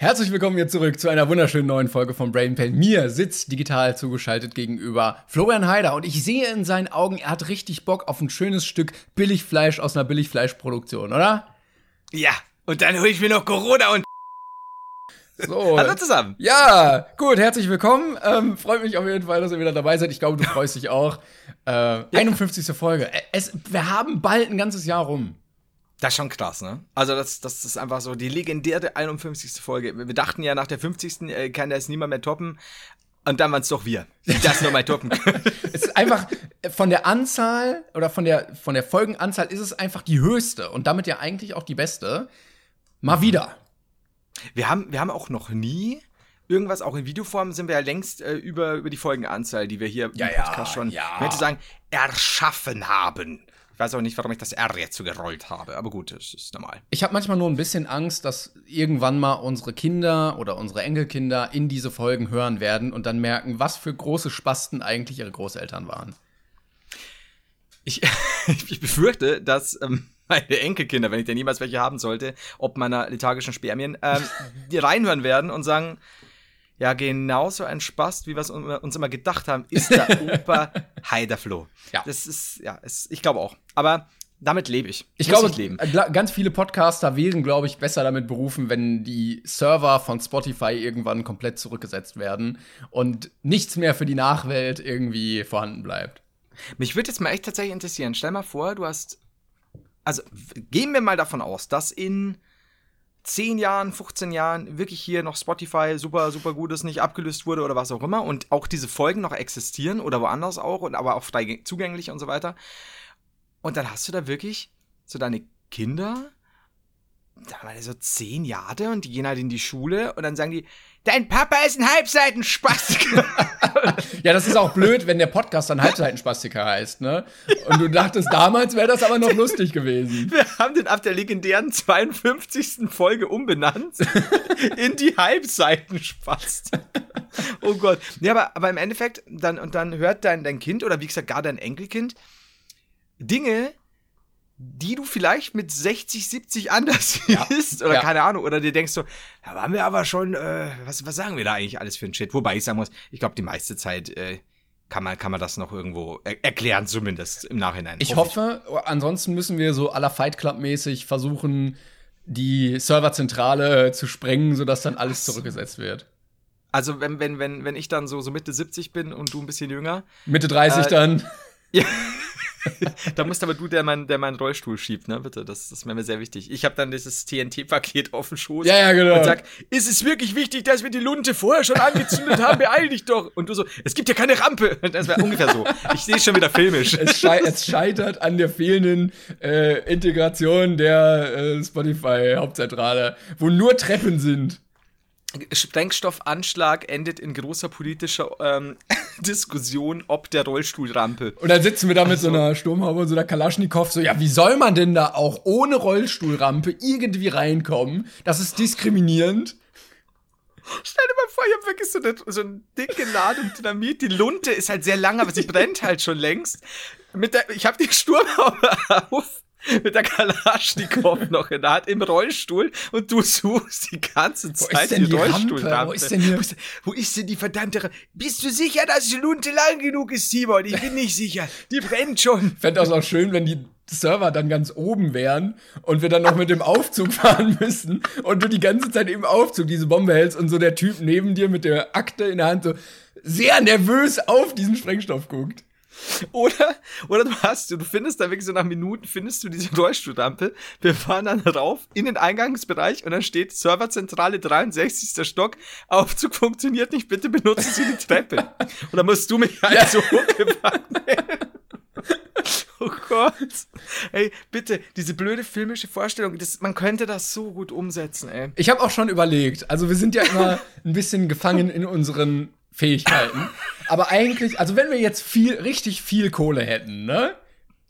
Herzlich willkommen hier zurück zu einer wunderschönen neuen Folge von Brain Pain. Mir sitzt digital zugeschaltet gegenüber Florian Heider und ich sehe in seinen Augen, er hat richtig Bock auf ein schönes Stück Billigfleisch aus einer Billigfleischproduktion, oder? Ja, und dann hole ich mir noch Corona und So. Hallo zusammen. Ja, gut, herzlich willkommen. Ähm, freut mich auf jeden Fall, dass ihr wieder dabei seid. Ich glaube, du freust dich auch. Äh, 51. Folge. Es, wir haben bald ein ganzes Jahr rum. Das ist schon krass, ne? Also das, das ist einfach so die legendäre 51. Folge. Wir dachten ja nach der 50. Äh, kann das niemand mehr toppen. Und dann waren es doch wir, die das nochmal toppen können. Es ist einfach von der Anzahl oder von der, von der Folgenanzahl ist es einfach die höchste und damit ja eigentlich auch die beste. Mal wieder. Wir haben, wir haben auch noch nie irgendwas, auch in Videoform sind wir ja längst äh, über, über die Folgenanzahl, die wir hier Ja, im ja, Podcast schon, ja. ich möchte sagen, erschaffen haben. Ich weiß auch nicht, warum ich das R jetzt so gerollt habe, aber gut, das ist normal. Ich habe manchmal nur ein bisschen Angst, dass irgendwann mal unsere Kinder oder unsere Enkelkinder in diese Folgen hören werden und dann merken, was für große Spasten eigentlich ihre Großeltern waren. Ich, ich befürchte, dass ähm, meine Enkelkinder, wenn ich denn niemals welche haben sollte, ob meiner lethargischen Spermien, ähm, die reinhören werden und sagen, ja, genauso ein Spast, wie wir es un- uns immer gedacht haben, ist der Opa Heiderfloh. Ja. Das ist, ja, es, ich glaube auch. Aber damit lebe ich. Ich Muss glaube, leben. äh, ganz viele Podcaster wären, glaube ich, besser damit berufen, wenn die Server von Spotify irgendwann komplett zurückgesetzt werden und nichts mehr für die Nachwelt irgendwie vorhanden bleibt. Mich würde jetzt mal echt tatsächlich interessieren. Stell mal vor, du hast. Also gehen wir mal davon aus, dass in 10 Jahren, 15 Jahren wirklich hier noch Spotify super, super gut ist, nicht abgelöst wurde oder was auch immer und auch diese Folgen noch existieren oder woanders auch und aber auch frei zugänglich und so weiter. Und dann hast du da wirklich so deine Kinder, da waren die so 10 Jahre und die gehen halt in die Schule und dann sagen die, dein Papa ist ein Halbseitenspastiker. Ja, das ist auch blöd, wenn der Podcast dann Halbseitenspastiker heißt, ne? Und du dachtest, damals wäre das aber noch lustig gewesen. Wir haben den ab der legendären 52. Folge umbenannt in die Halbseitenspast. Oh Gott. Ja, aber, aber im Endeffekt, dann, und dann hört dein, dein Kind oder wie gesagt gar dein Enkelkind Dinge, die du vielleicht mit 60, 70 anders siehst oder Ja. keine Ahnung. Oder dir denkst so, da waren wir aber schon, äh, was, was sagen wir da eigentlich alles für ein Shit? Wobei ich sagen muss, ich glaube, die meiste Zeit äh, kann, man, kann man das noch irgendwo er erklären, zumindest im Nachhinein. Ich hoffe, ansonsten müssen wir so aller Fight Club mäßig versuchen, die Serverzentrale zu sprengen, sodass dann alles zurückgesetzt wird. Also wenn, wenn, wenn, wenn ich dann so, so Mitte 70 bin und du ein bisschen jünger, Mitte 30 Äh, dann. Ja, da musst aber du, der mein, der meinen Rollstuhl schiebt, ne? Bitte, das, das wäre mir sehr wichtig. Ich habe dann dieses TNT-Paket auf dem Schoß Ja, ja, genau. und sag, ist es wirklich wichtig, dass wir die Lunte vorher schon angezündet haben? Beeil dich doch. Und du so, es gibt ja keine Rampe. Das wäre ungefähr so. Ich sehe schon wieder filmisch. Es, schei es scheitert an der fehlenden äh, Integration der äh, Spotify-Hauptzentrale, wo nur Treppen sind. Sprengstoffanschlag endet in großer politischer ähm, Diskussion ob der Rollstuhlrampe. Und dann sitzen wir da mit so Also einer Sturmhaube und so einer Kalaschnikow, so, ja, wie soll man denn da auch ohne Rollstuhlrampe irgendwie reinkommen? Das ist diskriminierend. Stell dir mal vor, ich habe wirklich so eine, so eine dicke Ladung Dynamit. Die Lunte ist halt sehr lang, aber sie brennt halt schon längst. Mit der, ich habe die Sturmhaube auf. Mit der Kalaschnikow noch in der Hand im Rollstuhl und du suchst die ganze Zeit die Rampe? Rollstuhlrampe. Wo ist denn hier- Wo ist, wo ist denn die verdammte Rampe? Bist du sicher, dass die Lunte lang genug ist, Simon? Ich bin nicht sicher. Die brennt schon. Fände das auch schön, wenn die Server dann ganz oben wären und wir dann noch mit dem Aufzug fahren müssen und du die ganze Zeit im Aufzug diese Bombe hältst und so der Typ neben dir mit der Akte in der Hand so sehr nervös auf diesen Sprengstoff guckt. Oder, oder du hast, du findest da wirklich so nach Minuten, findest du diese Rollstuhlrampe. Wir fahren dann rauf in den Eingangsbereich und dann steht Serverzentrale 63. Stock. Aufzug funktioniert nicht, bitte benutzen Sie die Treppe. Und dann musst du mich halt so hochgefahren werden. Oh Gott. Ey, bitte, diese blöde filmische Vorstellung, das, man könnte das so gut umsetzen, ey. Ich habe auch schon überlegt. Also wir sind ja immer ein bisschen gefangen in unseren Fähigkeiten. Aber eigentlich, also wenn wir jetzt viel, richtig viel Kohle hätten, ne?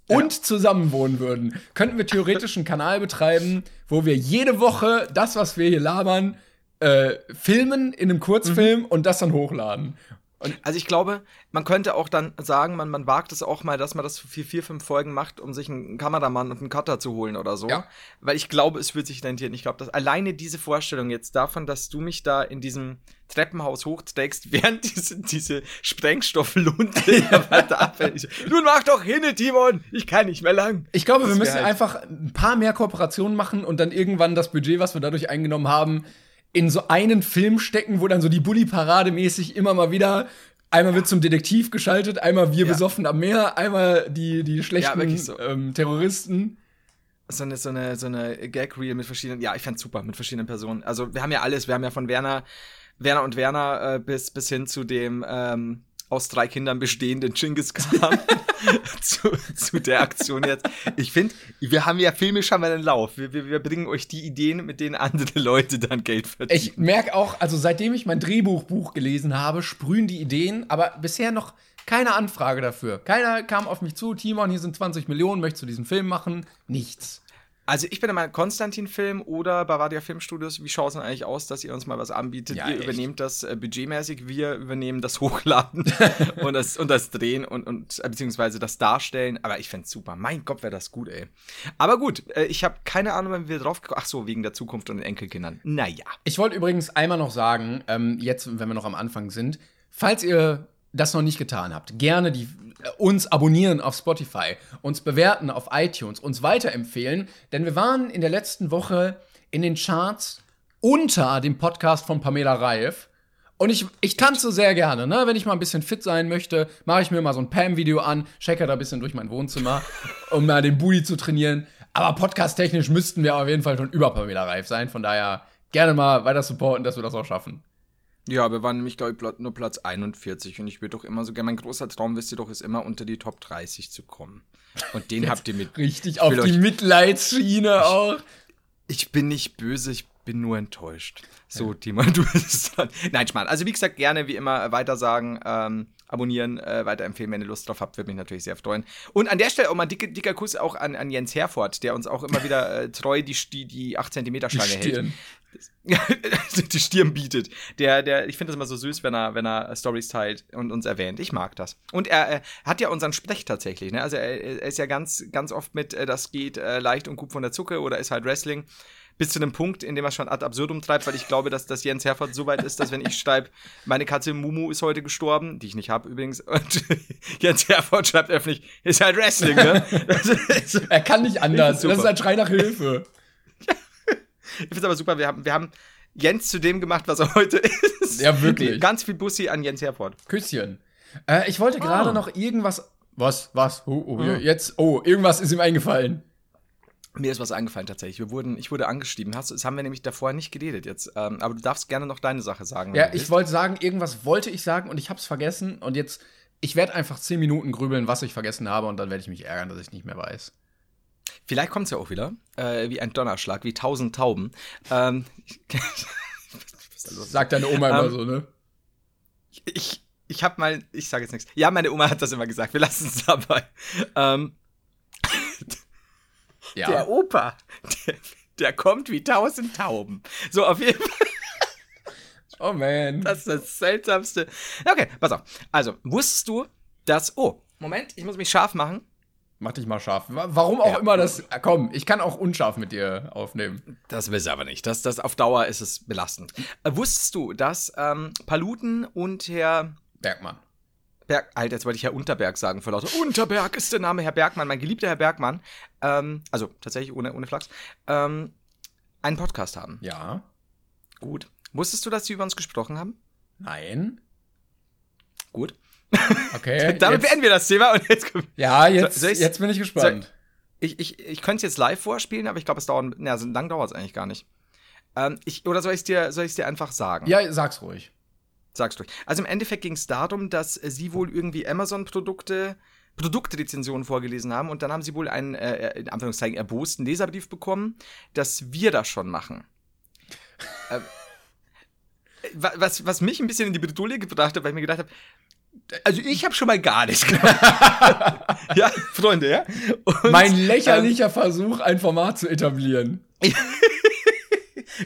Und ja. zusammen wohnen würden, könnten wir theoretisch einen Kanal betreiben, wo wir jede Woche das, was wir hier labern, äh, filmen in einem Kurzfilm mhm. und das dann hochladen. Und also ich glaube, man könnte auch dann sagen, man, man wagt es auch mal, dass man das für vier, fünf Folgen macht, um sich einen Kameramann und einen Cutter zu holen oder so. Ja. Weil ich glaube, es wird sich rentieren. Ich glaube, dass alleine diese Vorstellung jetzt davon, dass du mich da in diesem Treppenhaus hochträgst, während diese, diese Sprengstofflunte weiter abfällt. Nun mach doch hin, Timon! Ich kann nicht mehr lang. Ich glaube, das wir müssen halt einfach ein paar mehr Kooperationen machen und dann irgendwann das Budget, was wir dadurch eingenommen haben, in so einen Film stecken, wo dann so die Bully-Parade mäßig immer mal wieder Einmal wird zum Detektiv geschaltet, einmal wir ja. besoffen am Meer, einmal die, die schlechten ja, so. ähm, Terroristen. So eine, so eine, so eine Gag-Reel mit verschiedenen, ja, ich fand's super, mit verschiedenen Personen. Also wir haben ja alles, wir haben ja von Werner, Werner und Werner äh, bis, bis hin zu dem, ähm, aus drei Kindern bestehenden Genghis Khan zu, zu der Aktion jetzt. Ich finde, wir haben ja filmisch haben wir einen Lauf. Wir, wir, wir bringen euch die Ideen, mit denen andere Leute dann Geld verdienen. Ich merke auch, also seitdem ich mein Drehbuchbuch gelesen habe, sprühen die Ideen, aber bisher noch keine Anfrage dafür. Keiner kam auf mich zu, Timon, hier sind 20 Millionen, möchtest du diesen Film machen? Nichts. Also ich bin in meinem Konstantin-Film oder Bavaria Filmstudios. Wie schaut es denn eigentlich aus, dass ihr uns mal was anbietet? Ja, ihr echt? übernehmt das äh, budgetmäßig, wir übernehmen das Hochladen und, das, und das Drehen und, und äh, beziehungsweise das Darstellen. Aber ich fände super. Mein Gott, wäre das gut, ey. Aber gut, äh, ich habe keine Ahnung, wenn wir drauf Ach so, wegen der Zukunft und den Enkelkindern. Naja. Ich wollte übrigens einmal noch sagen, ähm, jetzt, wenn wir noch am Anfang sind, falls ihr das noch nicht getan habt, gerne die uns abonnieren auf Spotify, uns bewerten auf iTunes, uns weiterempfehlen, denn wir waren in der letzten Woche in den Charts unter dem Podcast von Pamela Reif. Und ich, ich tanze sehr gerne, ne? Wenn ich mal ein bisschen fit sein möchte, mache ich mir mal so ein Pam-Video an, checke da ein bisschen durch mein Wohnzimmer, um mal den Booty zu trainieren. Aber podcast-technisch müssten wir auf jeden Fall schon über Pamela Reif sein. Von daher gerne mal weiter supporten, dass wir das auch schaffen. Ja, wir waren nämlich, glaube ich, nur Platz 41 und ich würde doch immer so gerne, mein großer Traum, wisst ihr doch, ist immer unter die Top 30 zu kommen. Und den habt ihr mit. Richtig auf die Mitleidsschiene auch. Ich bin nicht böse, ich bin nur enttäuscht. So, ja. Timo, du bist dann. Nein, Schmarrn. Also, wie gesagt, gerne wie immer weiter sagen, ähm, abonnieren, äh, weiterempfehlen, wenn ihr Lust drauf habt, würde mich natürlich sehr freuen. Und an der Stelle auch mal ein dicker, dicker Kuss auch an, an Jens Herford, der uns auch immer wieder äh, treu die, die, die 8 cm Stange hält. die Stirn bietet. Der, der, ich finde das immer so süß, wenn er, wenn er Stories teilt und uns erwähnt. Ich mag das. Und er, er hat ja unseren Sprech tatsächlich, ne? Also er, er, ist ja ganz, ganz oft mit, äh, das geht äh, leicht und gut von der Zucke oder ist halt Wrestling bis zu einem Punkt, in dem er schon ad absurdum treibt, weil ich glaube, dass, dass Jens Herford so weit ist, dass wenn ich schreibe, meine Katze Mumu ist heute gestorben, die ich nicht habe übrigens, und Jens Herford schreibt öffentlich, ist halt Wrestling, ne? er kann nicht anders. Das ist ein Schrei nach Hilfe. Ich finde es aber super, wir haben, wir haben Jens zu dem gemacht, was er heute ist. Ja, wirklich. Ganz viel Bussi an Jens Herford. Küsschen. Äh, ich wollte gerade oh. noch irgendwas. Was? Was? Oh, oh, oh. Jetzt. Oh, irgendwas ist ihm eingefallen. Mir ist was eingefallen tatsächlich. Wir wurden, ich wurde angestiegen. Hast, das haben wir nämlich davor nicht geredet jetzt. Ähm, aber du darfst gerne noch deine Sache sagen. Ja, ich wollte sagen, irgendwas wollte ich sagen und ich habe es vergessen. Und jetzt, ich werde einfach zehn Minuten grübeln, was ich vergessen habe und dann werde ich mich ärgern, dass ich nicht mehr weiß. Vielleicht kommt es ja auch wieder, äh, wie ein Donnerschlag, wie tausend Tauben. Ähm, Sagt deine Oma immer ähm, so, ne? Ich, ich habe mal, ich sage jetzt nichts. Ja, meine Oma hat das immer gesagt. Wir lassen es dabei. Ähm, ja. Der Opa, der, der kommt wie tausend Tauben. So, auf jeden Fall. Oh man. Das ist das Seltsamste. Okay, pass auf. Also, wusstest du, dass. Oh, Moment, ich muss mich scharf machen. Mach dich mal scharf. Warum auch ja. immer das. Komm, ich kann auch unscharf mit dir aufnehmen. Das will ich aber nicht. Das, das auf Dauer ist es belastend. Äh, wusstest du, dass ähm, Paluten und Herr Bergmann. Berg, Alter, jetzt wollte ich Herr Unterberg sagen vor lauter. Unterberg ist der Name, Herr Bergmann, mein geliebter Herr Bergmann. Ähm, also tatsächlich ohne, ohne Flachs. Ähm, einen Podcast haben. Ja. Gut. Wusstest du, dass sie über uns gesprochen haben? Nein. Gut. Okay. Damit jetzt, beenden wir das Thema und jetzt Ja, jetzt, jetzt bin ich gespannt. ich ich, ich könnte es jetzt live vorspielen, aber ich glaube, es dauert. Na, so lang dauert es eigentlich gar nicht. Ähm, ich, oder soll ich es dir, dir einfach sagen? Ja, sag's ruhig. Sag's ruhig. Also im Endeffekt ging es darum, dass sie wohl irgendwie Amazon-Produkte Produktrezensionen vorgelesen haben und dann haben sie wohl einen, äh, in Anführungszeichen, erbosten Leserbrief bekommen, dass wir das schon machen. äh, was, was mich ein bisschen in die Bredouille gebracht hat, weil ich mir gedacht habe, also ich habe schon mal gar nichts gemacht. ja, Freunde, ja. Und, mein lächerlicher ähm, Versuch, ein Format zu etablieren.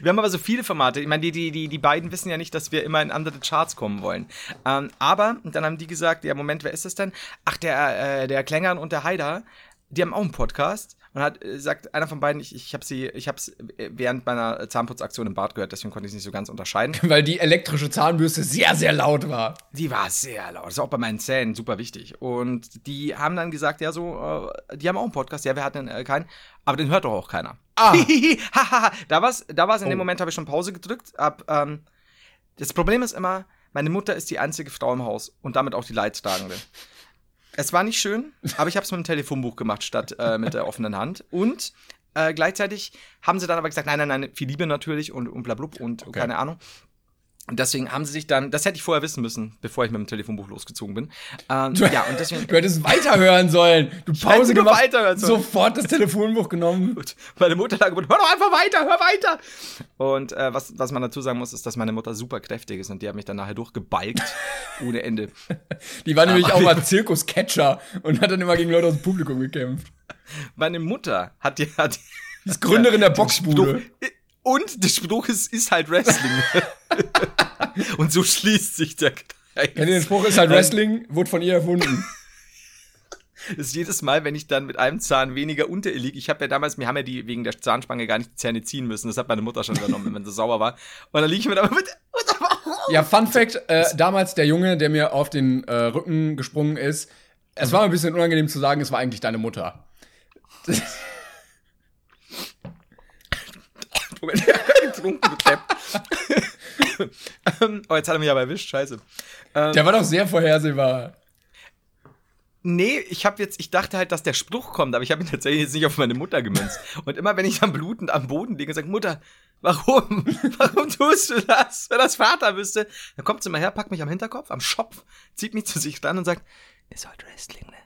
Wir haben aber so viele Formate. Ich meine, die, die, die, die beiden wissen ja nicht, dass wir immer in andere Charts kommen wollen. Ähm, aber dann haben die gesagt, ja, Moment, wer ist das denn? Ach, der, äh, der Klängern und der Haider, die haben auch einen Podcast. Und hat äh, sagt einer von beiden, ich, ich habe sie, ich habe es während meiner Zahnputzaktion im Bad gehört, deswegen konnte ich es nicht so ganz unterscheiden. Weil die elektrische Zahnbürste sehr, sehr laut war. Die war sehr laut. Das ist auch bei meinen Zähnen super wichtig. Und die haben dann gesagt, ja, so, äh, die haben auch einen Podcast, ja, wir hatten äh, keinen, aber den hört doch auch keiner. Ah. da war's, da war's in oh. dem Moment, habe ich schon Pause gedrückt. Ab, ähm, das Problem ist immer, meine Mutter ist die einzige Frau im Haus und damit auch die Leidtragende. Es war nicht schön, aber ich habe es mit dem Telefonbuch gemacht statt äh, mit der offenen Hand. Und äh, gleichzeitig haben sie dann aber gesagt, nein, nein, nein, viel Liebe natürlich und, und blablub und okay. keine Ahnung. Und deswegen haben sie sich dann, das hätte ich vorher wissen müssen, bevor ich mit dem Telefonbuch losgezogen bin. Ähm, du, ja, und deswegen. Du hättest weiterhören sollen. Du Pause gemacht, weiterhören sollen. sofort das Telefonbuch genommen. Gut. Meine Mutter lag hör doch einfach weiter, hör weiter. Und äh, was, was man dazu sagen muss, ist, dass meine Mutter super kräftig ist und die hat mich dann nachher durchgebalgt. ohne Ende. Die war nämlich auch mal Zirkuscatcher und hat dann immer gegen Leute aus dem Publikum gekämpft. Meine Mutter hat die, hat die ist Gründerin der Boxbude. Und der Spruch ist, ist halt Wrestling. Und so schließt sich der Kreis. Ja, der Spruch ist halt Wrestling, wurde von ihr erfunden. Das ist jedes Mal, wenn ich dann mit einem Zahn weniger unter ihr liege. Ich habe ja damals, wir haben ja die wegen der Zahnspange gar nicht die Zähne ziehen müssen. Das hat meine Mutter schon übernommen, wenn sie sauer war. Und dann liege ich mir da mit. Ja, Fun Fact: äh, damals der Junge, der mir auf den äh, Rücken gesprungen ist, es war ein bisschen unangenehm zu sagen, es war eigentlich deine Mutter. Moment, getrunken, ähm, oh, jetzt hat er mich aber erwischt, scheiße. Ähm, der war doch sehr vorhersehbar. Nee, ich habe jetzt, ich dachte halt, dass der Spruch kommt, aber ich habe ihn tatsächlich jetzt nicht auf meine Mutter gemünzt. Und immer wenn ich dann blutend am Boden liege und sage, Mutter, warum? Warum tust du das? Wenn das Vater wüsste, dann kommt sie mal her, packt mich am Hinterkopf, am Schopf, zieht mich zu sich ran und sagt, ist halt Wrestling, ne?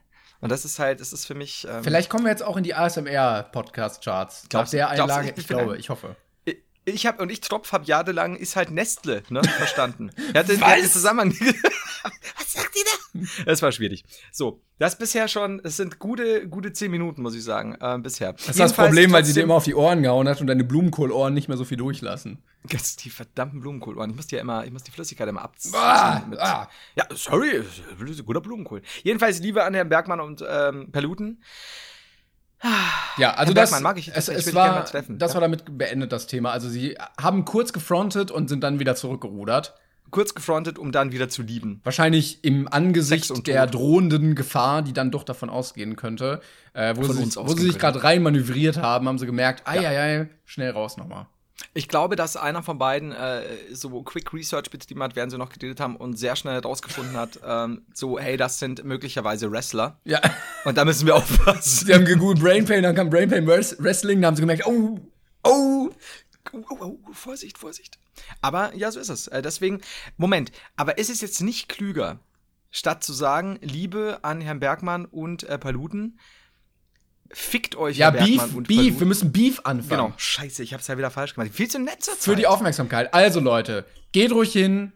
Und das ist halt, das ist für mich. Ähm, Vielleicht kommen wir jetzt auch in die ASMR-Podcast-Charts. Auf der Einlage, ich, ich glaube, ich hoffe ich habe und ich Tropf habe jahrelang ist halt Nestle, ne, verstanden. Er hat den, den Zusammenhang. Was sagt ihr da? Das war schwierig. So, das bisher schon, es sind gute, gute zehn Minuten, muss ich sagen, äh, bisher. Das ist das Problem, weil sie dir immer auf die Ohren gehauen hat und deine Blumenkohlohren nicht mehr so viel durchlassen. Jetzt die verdammten Blumenkohlohren. Ich muss die ja immer, ich muss die Flüssigkeit immer abziehen. Ah, ah. Ja, sorry, guter Blumenkohl. Jedenfalls Liebe an Herrn Bergmann und ähm, Paluten. Ja, also Herr das, mag ich, es, es war, das ja? war damit beendet, das Thema. Also sie haben kurz gefrontet und sind dann wieder zurückgerudert. Kurz gefrontet, um dann wieder zu lieben. Wahrscheinlich im Angesicht der drohenden Gefahr, die dann doch davon ausgehen könnte. Äh, wo, sie, wo sie sich gerade rein manövriert haben, haben sie gemerkt, ei, ja. ei, ei, schnell raus nochmal. Ich glaube, dass einer von beiden äh, so Quick Research betrieben hat, während sie noch geredet haben und sehr schnell herausgefunden hat, ähm, so, hey, das sind möglicherweise Wrestler. Ja. Und da müssen wir aufpassen. Sie haben gegoogelt Brain Pain, dann kam Brain Pain Wrestling, dann haben sie gemerkt, oh, oh, oh, oh, oh Vorsicht, Vorsicht. Aber ja, so ist es. Äh, deswegen, Moment, aber ist es jetzt nicht klüger, statt zu sagen, Liebe an Herrn Bergmann und äh, Paluten, Fickt euch, ja, Beef, Beef, wir müssen Beef anfangen. Genau, scheiße, ich hab's ja wieder falsch gemacht. Viel zu nett zur Zeit. Für die Aufmerksamkeit. Also, Leute, geht ruhig hin.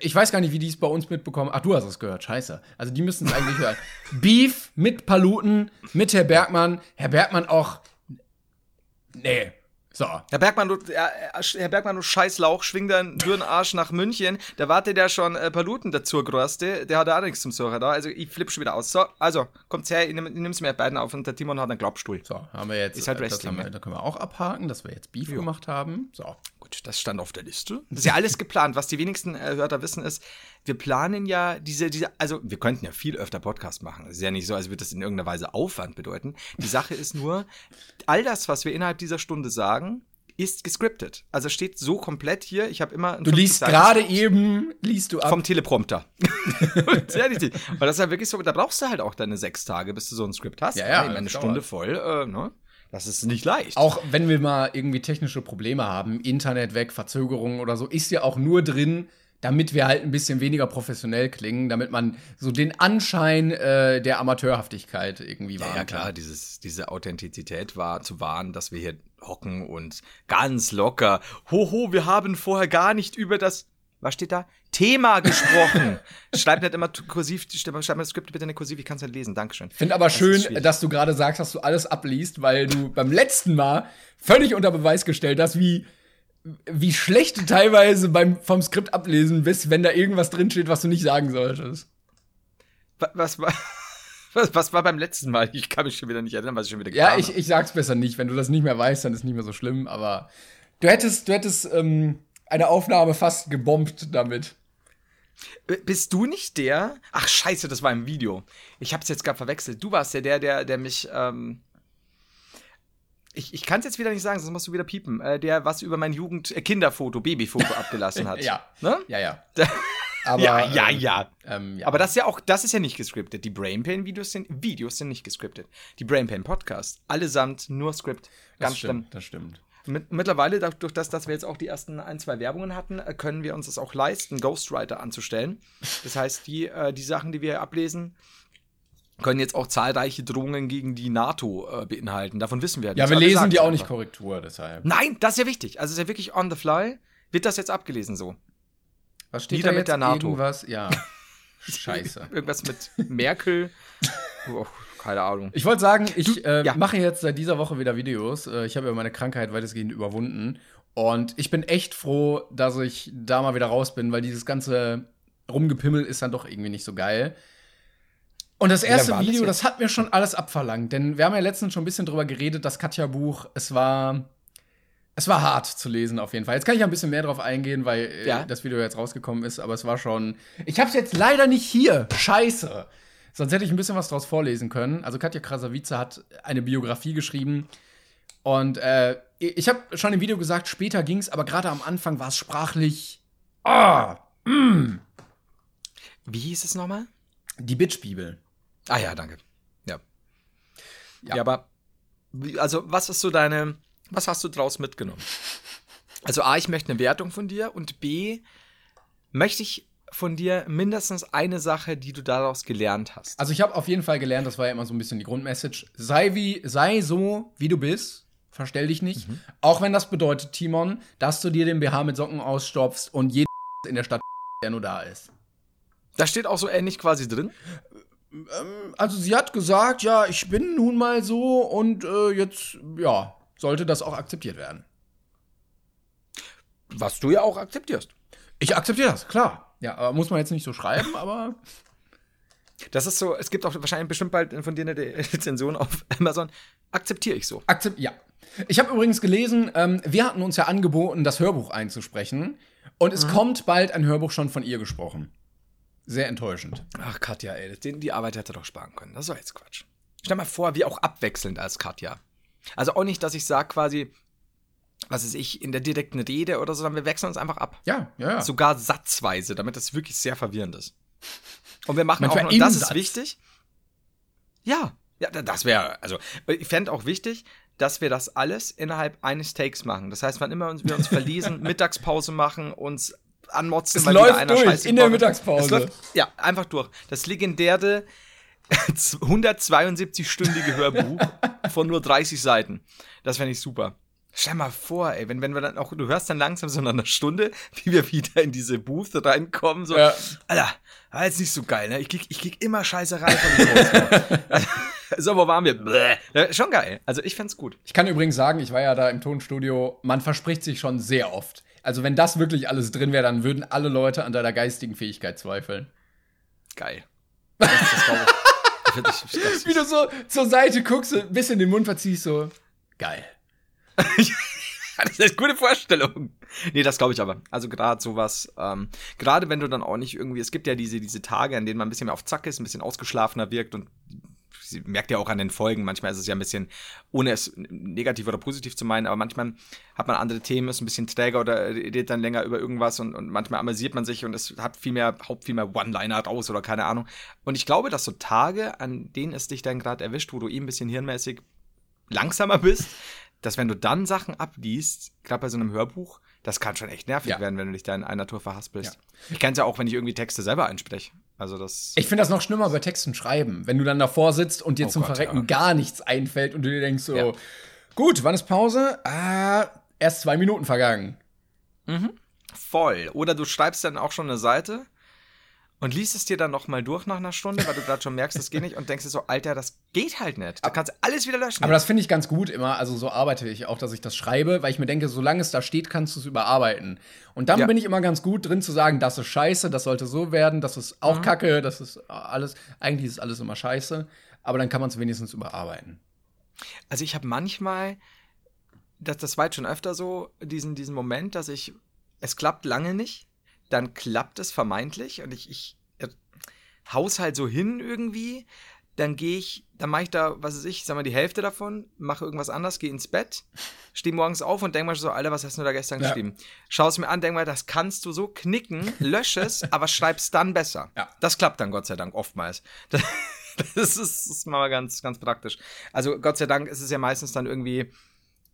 Ich weiß gar nicht, wie die es bei uns mitbekommen. Ach, du hast es gehört, scheiße. Also, die müssen es eigentlich hören. Beef mit Paluten, mit Herr Bergmann. Herr Bergmann auch. Nee, so. Herr Bergmann, du, äh, Herr Bergmann, du Scheißlauch, schwing deinen dürren Arsch nach München. Da wartet der schon äh, Paluten dazu, Groste. Der hat auch nichts zum Suchen da. Also ich flippe schon wieder aus. So, also, kommt's her, ich, nehm, ich nimm's mir beiden auf und der Timon hat einen Glaubstuhl. So, haben wir jetzt. Ist halt Wrestling. Wir, da können wir auch abhaken, dass wir jetzt Beef jo. gemacht haben. So. Gut, das stand auf der Liste. Das ist ja alles geplant. Was die wenigsten äh, Hörer wissen ist, wir planen ja diese, diese, also wir könnten ja viel öfter Podcast machen. Es ist ja nicht so, als würde das in irgendeiner Weise Aufwand bedeuten. Die Sache ist nur, all das, was wir innerhalb dieser Stunde sagen, ist gescriptet. Also steht so komplett hier. Ich habe immer. Du liest gerade eben, liest du ab. Vom Teleprompter. Sehr richtig. Weil das ist ja wirklich so, da brauchst du halt auch deine sechs Tage, bis du so ein Skript hast. Ja, ja. Hey, eine Stunde voll, äh, ne? Das ist nicht leicht. Auch wenn wir mal irgendwie technische Probleme haben, Internet weg, Verzögerungen oder so, ist ja auch nur drin, damit wir halt ein bisschen weniger professionell klingen, damit man so den Anschein äh, der Amateurhaftigkeit irgendwie wahren Ja, ja kann. klar, dieses, diese Authentizität war zu wahren, dass wir hier hocken und ganz locker, hoho, wir haben vorher gar nicht über das, was steht da? Thema gesprochen. Schreib nicht immer kursiv, schreib mir das Skript bitte in kursiv, ich kann es nicht lesen, Dankeschön. Finde aber ist schön, dass du gerade sagst, dass du alles abliest, weil du beim letzten Mal völlig unter Beweis gestellt hast, wie, wie schlecht du teilweise beim, vom Skript ablesen bist, wenn da irgendwas drinsteht, was du nicht sagen solltest. Wa- Was war, was, was war beim letzten Mal? Ich kann mich schon wieder nicht erinnern, was ich schon wieder Ja, getan ich, ich sag's besser nicht. Wenn du das nicht mehr weißt, dann ist nicht mehr so schlimm, aber du hättest, du hättest ähm, eine Aufnahme fast gebombt damit. habe. Bist du nicht der? Ach, scheiße, das war im Video. Ich hab's jetzt gerade verwechselt. Du warst ja der, der, der mich, ähm, ich, ich kann es jetzt wieder nicht sagen, sonst musst du wieder piepen. Äh, der was über mein Jugend äh, Kinderfoto, Babyfoto abgelassen hat. Ja. Ne? Ja, ja. Aber, ja, ja, ähm, ja. Ähm, ja. Aber das ist ja auch, das ist ja nicht gescriptet. Die Brainpain-Videos sind, Videos sind nicht gescriptet. Die Brainpain-Podcasts, allesamt nur Script. Ganz das schlimm. stimmt, das stimmt. Mit, mittlerweile, dadurch, dass, dass wir jetzt auch die ersten ein, zwei Werbungen hatten, äh, können wir uns das auch leisten, Ghostwriter anzustellen. Das heißt, die, äh, die Sachen, die wir ablesen, können jetzt auch zahlreiche Drohungen gegen die NATO äh, beinhalten. Davon wissen wir Ja, nichts, wir aber lesen die auch nicht Korrektur, deshalb. Nein, das ist ja wichtig. Also ist ja wirklich on the fly. Wird das jetzt abgelesen so? Was steht Nieder da mit jetzt der NATO. Irgendwas? Ja. Scheiße. Irgendwas mit Merkel. Oh, keine Ahnung. Ich wollte sagen, ich Du- äh, ja. mache jetzt seit dieser Woche wieder Videos. Äh, ich habe ja meine Krankheit weitestgehend überwunden. Und ich bin echt froh, dass ich da mal wieder raus bin, weil dieses ganze Rumgepimmel ist dann doch irgendwie nicht so geil. Und das erste das Video, das hat mir schon alles abverlangt. Denn wir haben ja letztens schon ein bisschen drüber geredet, das Katja-Buch, es war. Es war hart zu lesen auf jeden Fall. Jetzt kann ich ja ein bisschen mehr drauf eingehen, weil äh, Ja. das Video jetzt rausgekommen ist, aber es war schon. Ich habe es jetzt leider nicht hier. Scheiße. Sonst hätte ich ein bisschen was draus vorlesen können. Also Katja Krasavice hat eine Biografie geschrieben. Und äh, ich habe schon im Video gesagt, später ging's, aber gerade am Anfang war es sprachlich. Ah, mm, Wie hieß es nochmal? die Bitch-Bibel. Ah ja, danke. Ja. Ja. Ja, aber also was ist so deine, was hast du draus mitgenommen? Also A, ich möchte eine Wertung von dir und B, möchte ich von dir mindestens eine Sache, die du daraus gelernt hast. Also ich habe auf jeden Fall gelernt, das war ja immer so ein bisschen die Grundmessage. Sei wie, sei so, wie du bist. Verstell dich nicht. Auch wenn das bedeutet, Timon, dass du dir den BH mit Socken ausstopfst und jeder in der Stadt, der nur da ist. Da steht auch so ähnlich quasi drin. Ähm, also sie hat gesagt, ja, ich bin nun mal so und äh, jetzt, ja, sollte das auch akzeptiert werden. Was du ja auch akzeptierst. Ich akzeptiere das, klar. Ja, aber muss man jetzt nicht so schreiben, aber Das ist so, es gibt auch wahrscheinlich bestimmt bald von dir eine Rezension auf Amazon. Akzeptiere ich so. akzept ja. Ich habe übrigens gelesen, ähm, wir hatten uns ja angeboten, das Hörbuch einzusprechen. Und es kommt bald ein Hörbuch schon von ihr gesprochen. Sehr enttäuschend. Ach, Katja, ey, den, die Arbeit hätte er doch sparen können. Das war jetzt Quatsch. Stell mal vor, wie auch abwechselnd als Katja. Also auch nicht, dass ich sage quasi, was ist ich, in der direkten Rede oder so, sondern wir wechseln uns einfach ab. Ja, ja, ja. Sogar satzweise, damit das wirklich sehr verwirrend ist. Und wir machen Manchmal auch, und das ist Satz. wichtig. Ja, ja, da- das wäre, also ich fände auch wichtig, dass wir das alles innerhalb eines Takes machen. Das heißt, wann immer wir uns verlesen, Mittagspause machen, uns anmotzen, Es weil läuft einer durch, Scheiße in der. Mittagspause. Läuft, ja, einfach durch. Das legendäre 172-stündige Hörbuch von nur 30 Seiten. Das fände ich super. Stell mal vor, ey, wenn, wenn wir dann auch, du hörst dann langsam so nach einer Stunde, wie wir wieder in diese Booth reinkommen, so, Ja. Alter, war jetzt nicht so geil, ne? Ich krieg, ich krieg immer Scheißerei von dir. so, wo waren wir? Ja, schon geil. Also ich fänd's gut. Ich kann übrigens sagen, ich war ja da im Tonstudio, man verspricht sich schon sehr oft. Also wenn das wirklich alles drin wäre, dann würden alle Leute an deiner geistigen Fähigkeit zweifeln. Geil. Das, das ich. Ich Wie du so zur Seite guckst, ein bisschen den Mund verziehst, so geil. Das ist eine gute Vorstellung. Nee, das glaube ich aber. Also gerade sowas, ähm, gerade wenn du dann auch nicht irgendwie, es gibt ja diese, diese Tage, an denen man ein bisschen mehr auf Zack ist, ein bisschen ausgeschlafener wirkt und sie merkt ja auch an den Folgen, manchmal ist es ja ein bisschen, ohne es negativ oder positiv zu meinen, aber manchmal hat man andere Themen, ist ein bisschen träger oder redet dann länger über irgendwas und, und manchmal amüsiert man sich und es hat viel mehr, haupt viel mehr One-Liner raus oder keine Ahnung. Und ich glaube, dass so Tage, an denen es dich dann gerade erwischt, wo du eh ein bisschen hirnmäßig langsamer bist, dass wenn du dann Sachen abliest, gerade bei so einem Hörbuch, Das kann schon echt nervig Ja. werden, wenn du dich da in einer Tour verhaspelst. Ja. Ich kenn's ja auch, wenn ich irgendwie Texte selber einspreche. Also das. Ich finde das noch schlimmer bei Texten schreiben, wenn du dann davor sitzt und dir Oh zum Gott, Verrecken ja. gar nichts einfällt und du dir denkst so, Ja. gut, wann ist Pause? Ah, erst zwei Minuten vergangen. Voll. Oder du schreibst dann auch schon eine Seite und liest es dir dann noch mal durch nach einer Stunde, weil du gerade schon merkst, das geht nicht und denkst dir so, Alter, das geht halt nicht. Da kannst du alles wieder löschen. Aber das finde ich ganz gut immer. Also so arbeite ich auch, dass ich das schreibe, weil ich mir denke, solange es da steht, kannst du es überarbeiten. Und dann Ja. bin ich immer ganz gut drin zu sagen, das ist scheiße, das sollte so werden, das ist Mhm. auch kacke, das ist alles, eigentlich ist alles immer scheiße. Aber dann kann man es wenigstens überarbeiten. Also ich habe manchmal, das, das war jetzt schon öfter so, diesen, diesen Moment, dass ich, es klappt lange nicht, dann klappt es vermeintlich und ich, ich äh, haus halt so hin irgendwie, dann gehe ich, dann mache ich da, was weiß ich, sag mal die Hälfte davon, mache irgendwas anders, gehe ins Bett, stehe morgens auf und denk mal so, Alter, was hast du da gestern Ja. geschrieben? Schau es mir an, denk mal, das kannst du so knicken, lösch es, aber schreib's dann besser. Ja. Das klappt dann Gott sei Dank oftmals. Das, das, ist, das ist mal ganz, ganz praktisch. Also Gott sei Dank ist es ja meistens dann irgendwie,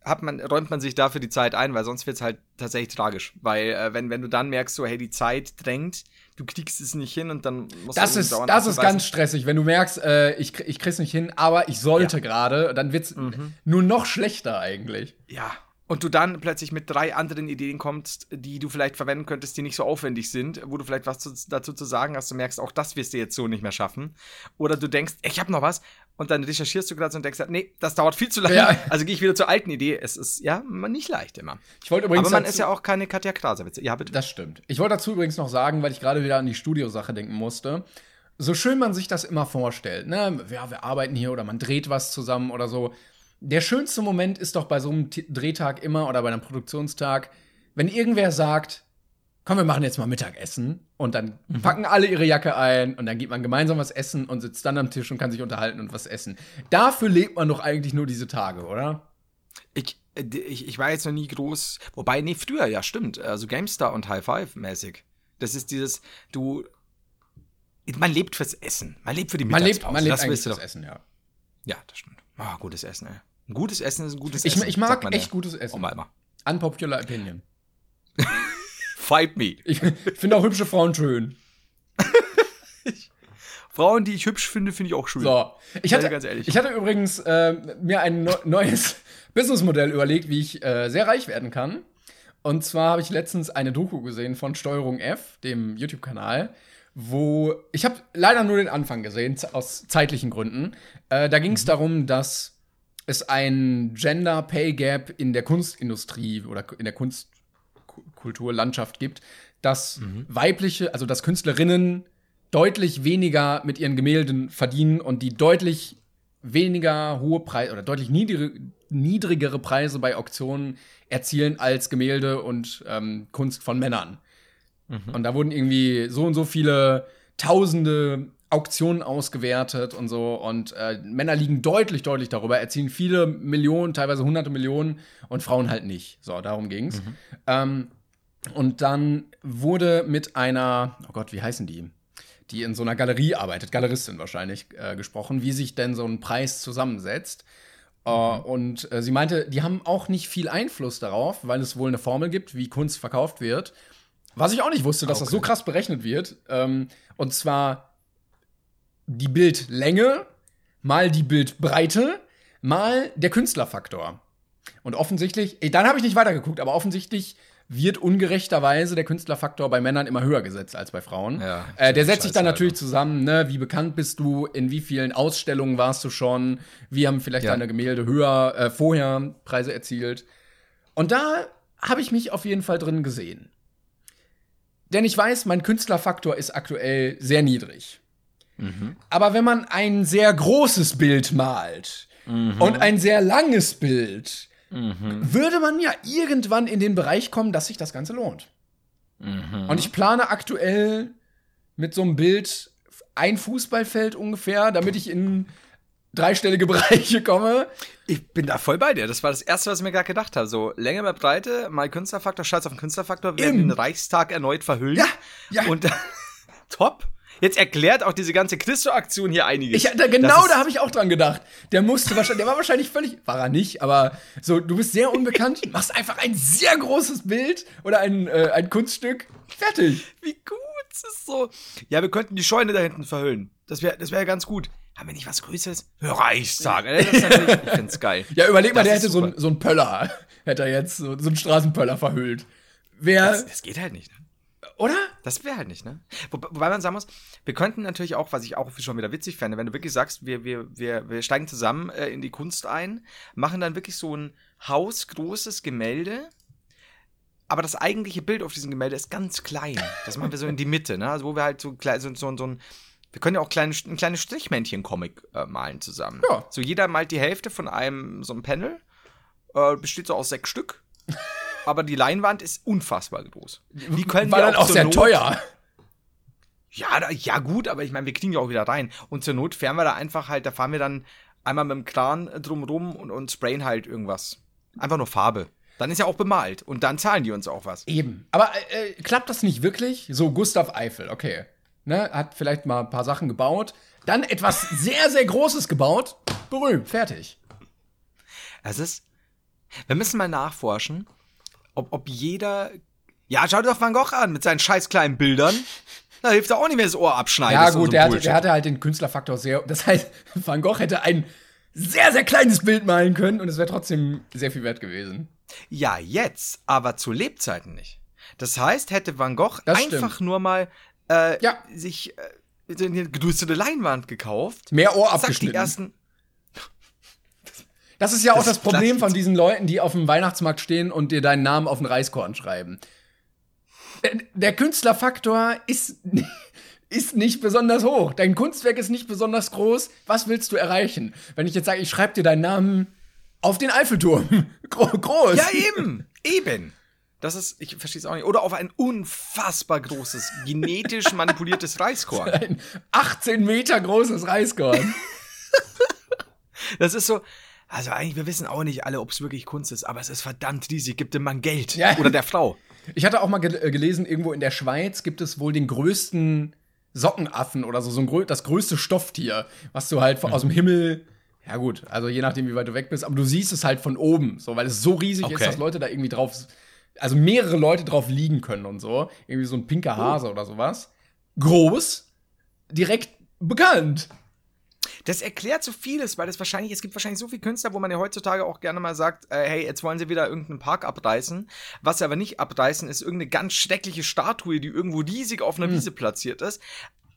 hat man, räumt man sich dafür die Zeit ein, weil sonst wird es halt tatsächlich tragisch. Weil äh, wenn, wenn du dann merkst, so, hey, die Zeit drängt, du kriegst es nicht hin und dann musst Das du ist, dauernd das ist ganz stressig, wenn du merkst, äh, ich, ich krieg's nicht hin, aber ich sollte gerade, dann wird's Mhm. nur noch schlechter eigentlich. Ja. Und du dann plötzlich mit drei anderen Ideen kommst, die du vielleicht verwenden könntest, die nicht so aufwendig sind, wo du vielleicht was zu, dazu zu sagen hast, du merkst, auch das wirst du jetzt so nicht mehr schaffen. Oder du denkst, ich habe noch was und dann recherchierst du gerade und denkst, nee, das dauert viel zu lange. Ja. Also gehe ich wieder zur alten Idee. Es ist ja nicht leicht immer. Ich wollte übrigens Aber man dazu- ist ja auch keine Katja Krasavice. Ja, bitte. Das stimmt. Ich wollte dazu übrigens noch sagen, weil ich gerade wieder an die Studiosache denken musste. So schön man sich das immer vorstellt, ne? Ja, wir arbeiten hier oder man dreht was zusammen oder so. Der schönste Moment ist doch bei so einem Drehtag immer oder bei einem Produktionstag, wenn irgendwer sagt, komm, wir machen jetzt mal Mittagessen und dann packen alle ihre Jacke ein und dann geht man gemeinsam was essen und sitzt dann am Tisch und kann sich unterhalten und was essen. Dafür lebt man doch eigentlich nur diese Tage, oder? Ich, äh, ich, ich war jetzt noch nie groß. Wobei, nee, früher, ja, stimmt. Also GameStar und High Five mäßig. Das ist dieses, du. Man lebt fürs Essen. Man lebt für die Man lebt, Mittagspause. man lebt das eigentlich fürs doch. Essen, ja. Ja, das stimmt. Ah, gutes Essen, ey. Ein gutes Essen ist ein gutes Ich, Essen. ich mag echt gutes Essen. Oh, mal, mal. Unpopular Opinion. Fight me. Ich finde auch hübsche Frauen schön. Frauen, die ich hübsch finde, finde ich auch schön. So. Ich hatte, ganz ehrlich. ich hatte übrigens äh, mir ein neu- neues Businessmodell überlegt, wie ich äh, sehr reich werden kann. Und zwar habe ich letztens eine Doku gesehen von Steuerung F, dem YouTube-Kanal, wo ich habe leider nur den Anfang gesehen, aus zeitlichen Gründen. Äh, da ging es darum, dass es ein Gender Pay Gap in der Kunstindustrie oder in der Kunstkulturlandschaft gibt, dass weibliche, also dass Künstlerinnen deutlich weniger mit ihren Gemälden verdienen und die deutlich weniger hohe Preise oder deutlich niedrig, niedrigere Preise bei Auktionen erzielen als Gemälde und ähm, Kunst von Männern. Und da wurden irgendwie so und so viele tausende Auktionen ausgewertet und so. Und äh, Männer liegen deutlich, deutlich darüber, erzielen viele Millionen, teilweise hunderte Millionen und Frauen halt nicht. So, darum ging's. Ähm, und dann wurde mit einer, oh Gott, wie heißen die? Die in so einer Galerie arbeitet, Galeristin wahrscheinlich, äh, gesprochen, wie sich denn so ein Preis zusammensetzt. Äh, und äh, sie meinte, die haben auch nicht viel Einfluss darauf, weil es wohl eine Formel gibt, wie Kunst verkauft wird. Was ich auch nicht wusste, dass das so Okay. krass berechnet wird. Ähm, und zwar die Bildlänge mal die Bildbreite mal der Künstlerfaktor. Und offensichtlich, dann habe ich nicht weitergeguckt, aber offensichtlich wird ungerechterweise der Künstlerfaktor bei Männern immer höher gesetzt als bei Frauen. Ja, äh, der setzt sich dann natürlich Alter. zusammen, ne? Wie bekannt bist du? In wie vielen Ausstellungen warst du schon? Wie haben vielleicht Ja. deine Gemälde höher äh, vorher Preise erzielt? Und da habe ich mich auf jeden Fall drin gesehen. Denn ich weiß, mein Künstlerfaktor ist aktuell sehr niedrig. Mhm. Aber wenn man ein sehr großes Bild malt und ein sehr langes Bild, Mhm. würde man ja irgendwann in den Bereich kommen, dass sich das Ganze lohnt. Mhm. Und ich plane aktuell mit so einem Bild ein Fußballfeld ungefähr, damit ich in dreistellige Bereiche komme. Ich bin da voll bei dir. Das war das Erste, was ich mir gerade gedacht habe. So, Länge mehr Breite, mal Künstlerfaktor, Scheiß auf den Künstlerfaktor, werden Eben. den Reichstag erneut verhüllen. Ja, ja. Und top. Jetzt erklärt auch diese ganze Christo-Aktion hier einiges. Ich, da, genau da habe ich auch dran gedacht. Der musste wahrscheinlich, der war wahrscheinlich völlig, war er nicht, aber so, du bist sehr unbekannt, machst einfach ein sehr großes Bild oder ein, äh, ein Kunststück, fertig. Wie gut es ist so. Ja, wir könnten die Scheune da hinten verhüllen. Das wäre das wär ganz gut. Haben wir nicht was Größeres? Reichstag. Das ist natürlich, ich find's geil. Ja, überleg mal, Das der hätte so, ein- so einen Pöller, hätte er jetzt, so, so einen Straßenpöller verhüllt. Wer, Das, das geht halt nicht, ne? Oder? Das wäre halt nicht, ne? Wo, wobei man sagen muss, wir könnten natürlich auch, was ich auch schon wieder witzig fände, wenn du wirklich sagst, wir, wir, wir, wir steigen zusammen äh, in die Kunst ein, machen dann wirklich so ein hausgroßes Gemälde, aber das eigentliche Bild auf diesem Gemälde ist ganz klein. Das machen wir so in die Mitte, ne? Also wo wir halt so, so, so, so ein wir können ja auch kleine, ein kleines Strichmännchen-Comic äh, malen zusammen. Ja. So jeder malt die Hälfte von einem so einem Panel. Äh, besteht so aus sechs Stück. Aber die Leinwand ist unfassbar groß. Die können War wir dann auch sehr Not- teuer. ja, da, ja gut, aber ich meine, wir kriegen ja auch wieder rein. Und zur Not fahren wir da einfach halt, da fahren wir dann einmal mit dem Kran äh, drumrum und, und sprayen halt irgendwas. Einfach nur Farbe. Dann ist ja auch bemalt und dann zahlen die uns auch was. Eben. Aber äh, äh, klappt das nicht wirklich? So, Gustav Eiffel, okay. Ne, hat vielleicht mal ein paar Sachen gebaut. Dann etwas sehr, sehr Großes gebaut. Berühmt, fertig. Es ist, wir müssen mal nachforschen, ob, ob jeder, ja, schau dir doch Van Gogh an mit seinen scheiß kleinen Bildern. Da hilft er auch nicht mehr das Ohr abschneiden. Ja, gut, der hatte, der hatte halt den Künstlerfaktor sehr. Das heißt, Van Gogh hätte ein sehr, sehr kleines Bild malen können und es wäre trotzdem sehr viel wert gewesen. Ja, jetzt, aber zu Lebzeiten nicht. Das heißt, hätte Van Gogh Das einfach stimmt. nur mal äh, Ja. sich äh, so eine gedrüstete Leinwand gekauft, Mehr Ohr zack, die abgeschnitten. ersten. Das ist ja auch Das das, Problem von diesen Leuten, die auf dem Weihnachtsmarkt stehen und dir deinen Namen auf den Reiskorn schreiben. Der, der Künstlerfaktor ist, ist nicht besonders hoch. Dein Kunstwerk ist nicht besonders groß. Was willst du erreichen? Wenn ich jetzt sage, ich schreibe dir deinen Namen auf den Eiffelturm. Gro groß. Ja, eben, eben. Das ist, ich verstehe es auch nicht. Oder auf ein unfassbar großes, genetisch manipuliertes Reiskorn. Ein 18 Meter großes Reiskorn. Das ist so, also eigentlich, wir wissen auch nicht alle, ob es wirklich Kunst ist, aber es ist verdammt riesig, gibt dem Mann Geld. Ja. Oder der Frau. Ich hatte auch mal gel äh, gelesen, irgendwo in der Schweiz gibt es wohl den größten Sockenaffen oder so, so ein das größte Stofftier, was du halt von, aus dem Himmel, ja gut, also je nachdem, wie weit du weg bist, aber du siehst es halt von oben, so, weil es so riesig ist, Okay. dass Leute da irgendwie drauf, also mehrere Leute drauf liegen können und so. Irgendwie so ein pinker Hase oder sowas. Groß, direkt bekannt. Das erklärt so vieles, weil es wahrscheinlich, es gibt wahrscheinlich so viele Künstler, wo man ja heutzutage auch gerne mal sagt, äh, hey, jetzt wollen sie wieder irgendeinen Park abreißen. Was sie aber nicht abreißen, ist irgendeine ganz schreckliche Statue, die irgendwo riesig auf einer Wiese platziert ist.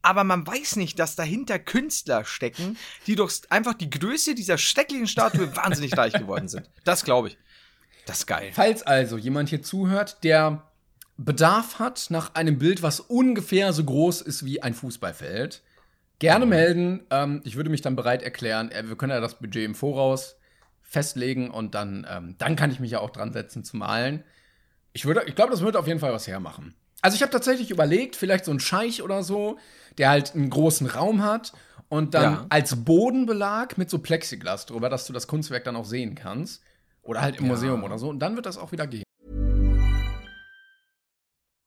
Aber man weiß nicht, dass dahinter Künstler stecken, die durch einfach die Größe dieser schrecklichen Statue wahnsinnig reich geworden sind. Das glaube ich. Das ist geil. Falls also jemand hier zuhört, der Bedarf hat nach einem Bild, was ungefähr so groß ist wie ein Fußballfeld, gerne melden. Ähm, ich würde mich dann bereit erklären. Äh, wir können ja das Budget im Voraus festlegen und dann, ähm, dann kann ich mich ja auch dran setzen zu malen. Ich würde, ich glaube, das würde auf jeden Fall was hermachen. Also ich habe tatsächlich überlegt, vielleicht so ein Scheich oder so, der halt einen großen Raum hat und dann Ja. als Bodenbelag mit so Plexiglas drüber, dass du das Kunstwerk dann auch sehen kannst. Oder halt im Ja. Museum oder so. Und dann wird das auch wieder gehen.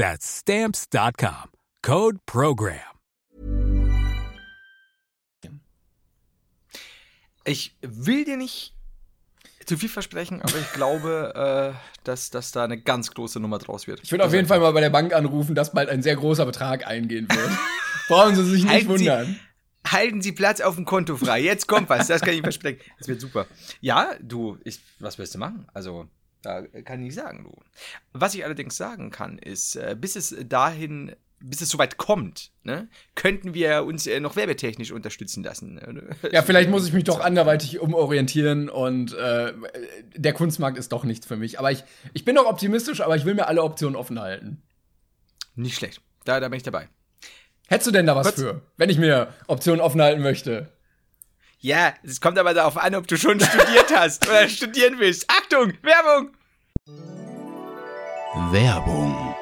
That's Stamps.com. Code PROGRAM. Ich will dir nicht zu viel versprechen, aber ich glaube, äh, dass, dass da eine ganz große Nummer draus wird. Ich würde auf jeden Fall mal bei der Bank anrufen, dass bald ein sehr großer Betrag eingehen wird. Brauchen Sie sich nicht Halten Sie- wundern. halten Sie Platz auf dem Konto frei. Jetzt kommt was, das kann ich versprechen. Das wird super. Ja, du, ich, was willst du machen? Also, da kann ich nicht sagen, du. Was ich allerdings sagen kann, ist, äh, bis es dahin, bis es soweit kommt, ne, könnten wir uns äh, noch werbetechnisch unterstützen lassen. ne? Ja, vielleicht muss ich mich doch anderweitig umorientieren und äh, der Kunstmarkt ist doch nichts für mich. Aber ich, ich bin doch optimistisch, aber ich will mir alle Optionen offen halten. Nicht schlecht. Da, da bin ich dabei. Hättest du denn da was Kurz- für, wenn ich mir Optionen offen halten möchte? Ja, es kommt aber darauf an, ob du schon studiert hast oder studieren willst. Achtung, Werbung! Werbung.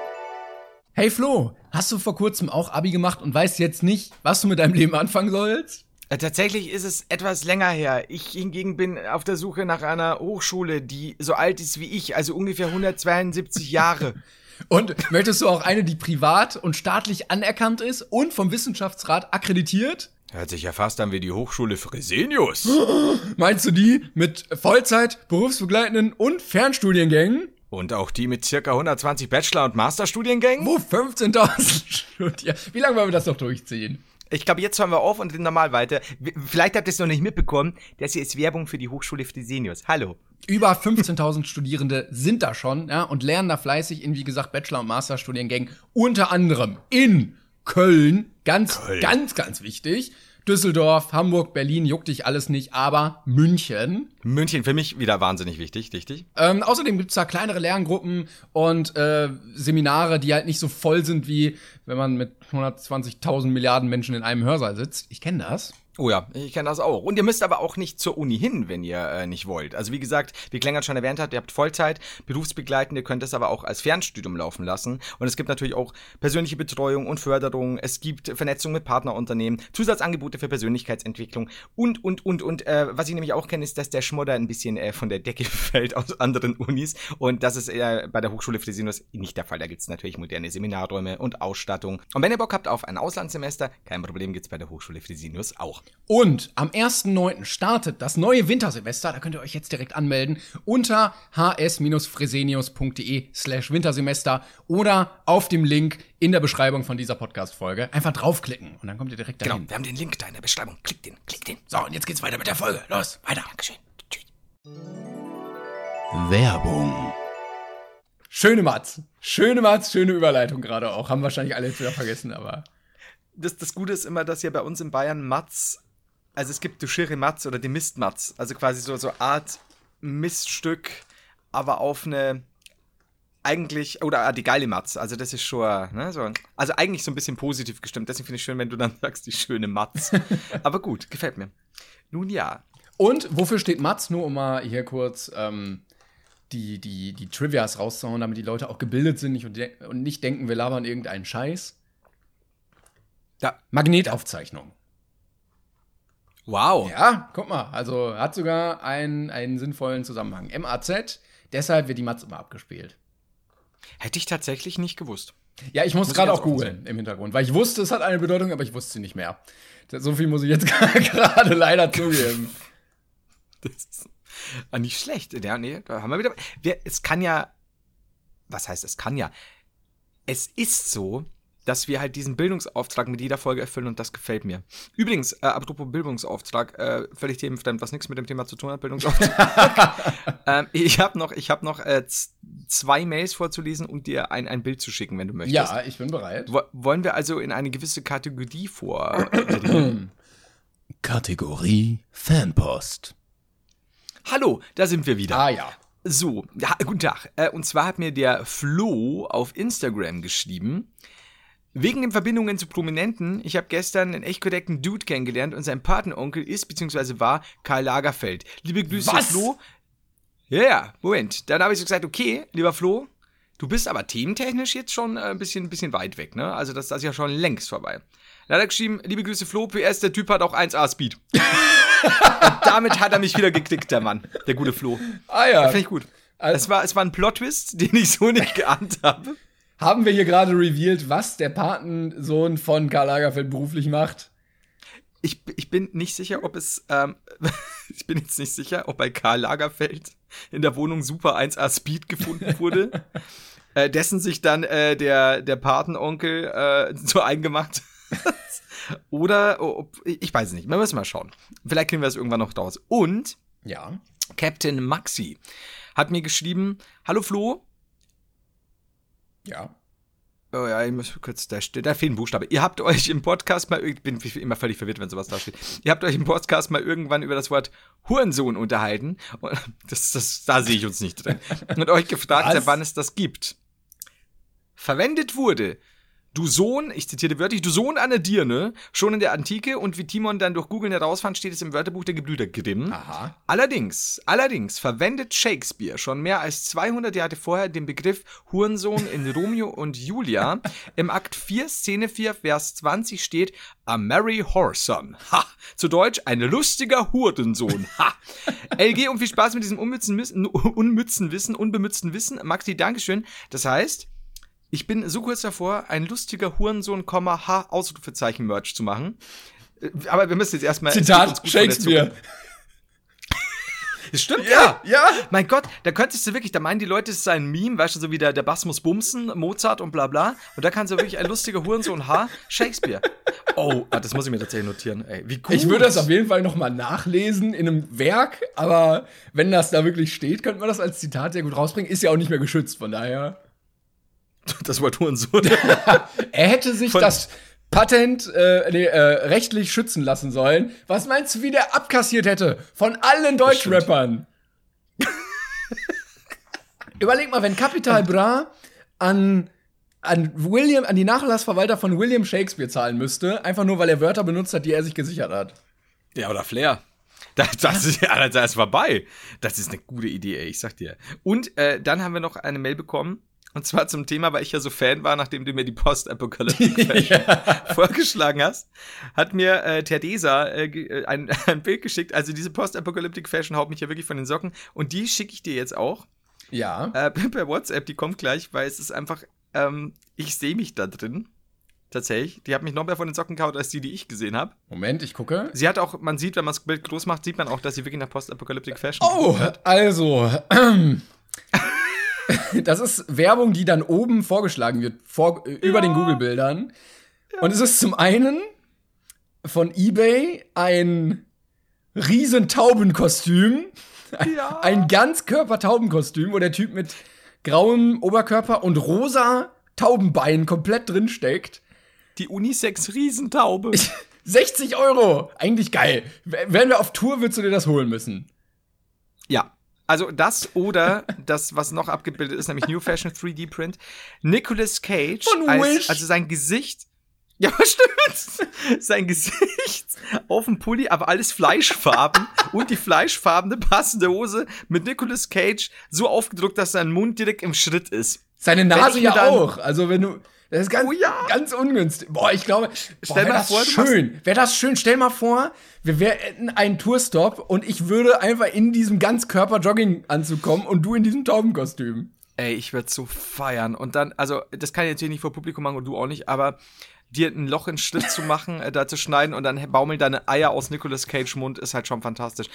Hey Flo, hast du vor kurzem auch Abi gemacht und weißt jetzt nicht, was du mit deinem Leben anfangen sollst? Äh, Tatsächlich ist es etwas länger her. Ich hingegen bin auf der Suche nach einer Hochschule, die so alt ist wie ich, also ungefähr 172 Jahre. Und möchtest du auch eine, die privat und staatlich anerkannt ist und vom Wissenschaftsrat akkreditiert? Hört sich ja fast an wie die Hochschule Fresenius. Meinst du die mit Vollzeit, berufsbegleitenden und Fernstudiengängen? Und auch die mit circa 120 Bachelor- und Masterstudiengängen? Wo 15.000 Studier. Wie lange wollen wir das noch durchziehen? Ich glaube, jetzt hören wir auf und reden normal weiter. Vielleicht habt ihr es noch nicht mitbekommen. Das hier ist Werbung für die Hochschule Fresenius. Hallo. Über 15.000 Studierende sind da schon ja, und lernen da fleißig in, wie gesagt, Bachelor- und Masterstudiengängen. Unter anderem in Köln, ganz, ganz, ganz wichtig. Düsseldorf, Hamburg, Berlin, juckt dich alles nicht, aber München. München für mich wieder wahnsinnig wichtig, richtig? Ähm, außerdem gibt's da kleinere Lerngruppen und äh, Seminare, die halt nicht so voll sind, wie wenn man mit 120.000 Milliarden Menschen in einem Hörsaal sitzt. Ich kenne das. Oh ja, ich kenne das auch. Und ihr müsst aber auch nicht zur Uni hin, wenn ihr äh, nicht wollt. Also wie gesagt, wie Klengert schon erwähnt hat, ihr habt Vollzeit, berufsbegleitend, ihr könnt das aber auch als Fernstudium laufen lassen. Und es gibt natürlich auch persönliche Betreuung und Förderung. Es gibt Vernetzung mit Partnerunternehmen, Zusatzangebote für Persönlichkeitsentwicklung und, und, und, und. Äh, was ich nämlich auch kenne, ist, dass der Schmodder ein bisschen äh, von der Decke fällt aus anderen Unis. Und das ist äh, bei der Hochschule Fresenius nicht der Fall. Da gibt es natürlich moderne Seminarräume und Ausstattung. Und wenn ihr Bock habt auf ein Auslandssemester, kein Problem, gibt's bei der Hochschule Fresenius auch. Und am 1.9. startet das neue Wintersemester. Da könnt ihr euch jetzt direkt anmelden unter hs-fresenius.de slash Wintersemester oder auf dem Link in der Beschreibung von dieser Podcast-Folge. Einfach draufklicken und dann kommt ihr direkt dahin. Genau, wir haben den Link da in der Beschreibung. Klickt den, klickt den. So, und jetzt geht's weiter mit der Folge. Los, weiter. Dankeschön. Tschüss. Werbung. Schöne Mats. Schöne Mats, schöne Überleitung gerade auch. Haben wahrscheinlich alle jetzt wieder vergessen, aber. Das, das Gute ist immer, dass ja bei uns in Bayern Matz, also es gibt die Schirre Matz oder die Mistmatz, also quasi so, so Art Miststück, aber auf eine eigentlich, oder die geile Matz, also das ist schon, ne, so, also eigentlich so ein bisschen positiv gestimmt, deswegen finde ich schön, wenn du dann sagst, die schöne Matz. aber gut, gefällt mir. Nun ja, Und wofür steht Mats? Nur um mal hier kurz ähm, die, die, die Trivias rauszuhauen, damit die Leute auch gebildet sind nicht und, und nicht denken, wir labern irgendeinen Scheiß. Ja. Magnetaufzeichnung. wow. Ja, guck mal, also hat sogar einen, einen sinnvollen Zusammenhang. MAZ, deshalb wird die Mats immer abgespielt. Hätte ich tatsächlich nicht gewusst. Ja, ich muss gerade auch googeln im Hintergrund, weil ich wusste, es hat eine Bedeutung, aber ich wusste sie nicht mehr. So viel muss ich jetzt gerade leider zugeben. Das ist ah, nicht schlecht. Ja, nee, da haben wir wieder. Wir, es kann ja. Was heißt, es kann ja? Es ist so, dass wir halt diesen Bildungsauftrag mit jeder Folge erfüllen und das gefällt mir. Übrigens, äh, apropos Bildungsauftrag, äh, völlig themenfremd, was nichts mit dem Thema zu tun hat, Bildungsauftrag. ähm, ich habe noch, ich hab noch äh, zwei Mails vorzulesen und dir ein, ein Bild zu schicken, wenn du möchtest. Ja, ich bin bereit. Wo, wollen wir also in eine gewisse Kategorie vor? Kategorie Fanpost. Hallo, da sind wir wieder. Ah ja. So, ja, guten Tag. Äh, und zwar hat mir der Flo auf Instagram geschrieben, wegen den Verbindungen zu Prominenten, ich habe gestern einen echt korrekten Dude kennengelernt und sein Patenonkel ist bzw. war Karl Lagerfeld. Liebe Grüße, Was? Flo. Ja, ja, Moment. Dann habe ich so gesagt, okay, lieber Flo, du bist aber thementechnisch jetzt schon äh, ein bisschen, ein bisschen weit weg, ne? Also das, das ist ja schon längst vorbei. Dann hat er geschrieben, liebe Grüße, Flo, PS, der Typ hat auch 1A Speed. damit hat er mich wieder geklickt, der Mann, der gute Flo. Ah ja. Finde ich gut. Also- es, war, es war ein Plot-Twist, den ich so nicht geahnt habe. Haben wir hier gerade revealed, was der Patensohn von Karl Lagerfeld beruflich macht? Ich, ich bin nicht sicher, ob es. Ähm, ich bin jetzt nicht sicher, ob bei Karl Lagerfeld in der Wohnung Super 1A Speed gefunden wurde. äh, dessen sich dann äh, der, der Patenonkel äh, so eingemacht hat. Oder, ob, ich weiß es nicht, wir müssen mal schauen. Vielleicht kriegen wir es irgendwann noch raus. Und Ja. Captain Maxi hat mir geschrieben, hallo Flo, Ja. Oh ja, ich muss kurz, da steht, da fehlt ein Buchstabe. Ihr habt euch im Podcast mal, ich bin immer völlig verwirrt, wenn sowas da steht. Ihr habt euch im Podcast mal irgendwann über das Wort Hurensohn unterhalten. Und das, das, da sehe ich uns nicht drin. Und euch gefragt, Was? wann es das gibt. Verwendet wurde, du Sohn, ich zitiere wörtlich, du Sohn einer Dirne, schon in der Antike und wie Timon dann durch Googeln herausfand, steht es im Wörterbuch der Gebrüder Grimm. Aha. Allerdings, allerdings verwendet Shakespeare schon mehr als 200 Jahre vorher den Begriff Hurensohn in Romeo und Julia. Im Akt 4, Szene 4, Vers 20 steht A merry whoreson. Ha! Zu Deutsch, ein lustiger Hurensohn. Ha! LG und viel Spaß mit diesem unmützen, Wissen- unmützen Wissen, unbemützten Wissen. Maxi, Dankeschön. Das heißt, ich bin so kurz davor, ein lustiger Hurensohn, H, Ausrufezeichen Merch zu machen. Äh, Aber wir müssen jetzt erstmal. Zitat Shakespeare. Das stimmt, ja. Ja. Mein Gott, da könntest du wirklich, da meinen die Leute, es sei ein Meme, weißt du, so wie der, der Bass muss bumsen, Mozart und bla bla. Und da kannst du wirklich ein lustiger Hurensohn H, Shakespeare. Oh, ah, das muss ich mir tatsächlich notieren. Ey, wie gut. Ich würde das auf jeden Fall nochmal nachlesen in einem Werk, aber wenn das da wirklich steht, könnte man das als Zitat sehr gut rausbringen. Ist ja auch nicht mehr geschützt, von daher. Das Wort Hurensohn. Er hätte sich Von- das Patent äh, nee, äh, rechtlich schützen lassen sollen. Was meinst du, wie der abkassiert hätte? Von allen Deutschrappern. Überleg mal, wenn Capital Bra an, an William, an die Nachlassverwalter von William Shakespeare zahlen müsste, einfach nur weil er Wörter benutzt hat, die er sich gesichert hat. Ja, oder Flair. Das, das ist das ist vorbei. Das ist eine gute Idee, ey, ich sag dir. Und äh, dann haben wir noch eine Mail bekommen. Und zwar zum Thema, weil ich ja so Fan war, nachdem du mir die Post-Apocalyptic vorgeschlagen hast, hat mir äh, Terdesa äh, äh, ein, ein Bild geschickt. Also diese Post-Apocalyptic Fashion haut mich ja wirklich von den Socken. Und die schicke ich dir jetzt auch Ja. äh, per WhatsApp. Die kommt gleich, weil es ist einfach, ähm, ich sehe mich da drin. Tatsächlich. Die hat mich noch mehr von den Socken gehaut, als die, die ich gesehen habe. Moment, ich gucke. Sie hat auch, man sieht, wenn man das Bild groß macht, sieht man auch, dass sie wirklich nach Post-Apocalyptic Fashion Oh, also. Das ist Werbung, die dann oben vorgeschlagen wird, vor, äh, über den Google-Bildern. Und es ist zum einen von eBay ein riesen Taubenkostüm. Ja. Ein Ganzkörper-Taubenkostüm, wo der Typ mit grauem Oberkörper und rosa Taubenbein komplett drin steckt. Die Unisex-Riesentaube. 60 Euro! Eigentlich geil. Wenn wir auf Tour, würdest du dir das holen müssen. Ja. Also das oder das, was noch abgebildet ist, nämlich New Fashion 3D Print. Nicolas Cage. Als. Also sein Gesicht. Ja, stimmt. Sein Gesicht auf dem Pulli, aber alles Fleischfarben und die fleischfarbene passende Hose mit Nicolas Cage so aufgedruckt, dass sein Mund direkt im Schritt ist. Seine Nase ja auch. Also wenn du. Das ist ganz, Oh ja. ganz ungünstig. Boah, ich glaube, boah, Stell wär mal das vor, schön. Wäre das schön. Stell mal vor, wir wären einen Tourstop und ich würde einfach in diesem Ganzkörper-Jogging-Anzug kommen und du in diesem Taubenkostüm. Ey, ich würde so feiern. Und dann, also, das kann ich natürlich nicht vor Publikum machen und du auch nicht, aber dir ein Loch in den Schritt zu machen, äh, da zu schneiden und dann baumeln deine Eier aus Nicolas Cage Mund, ist halt schon fantastisch.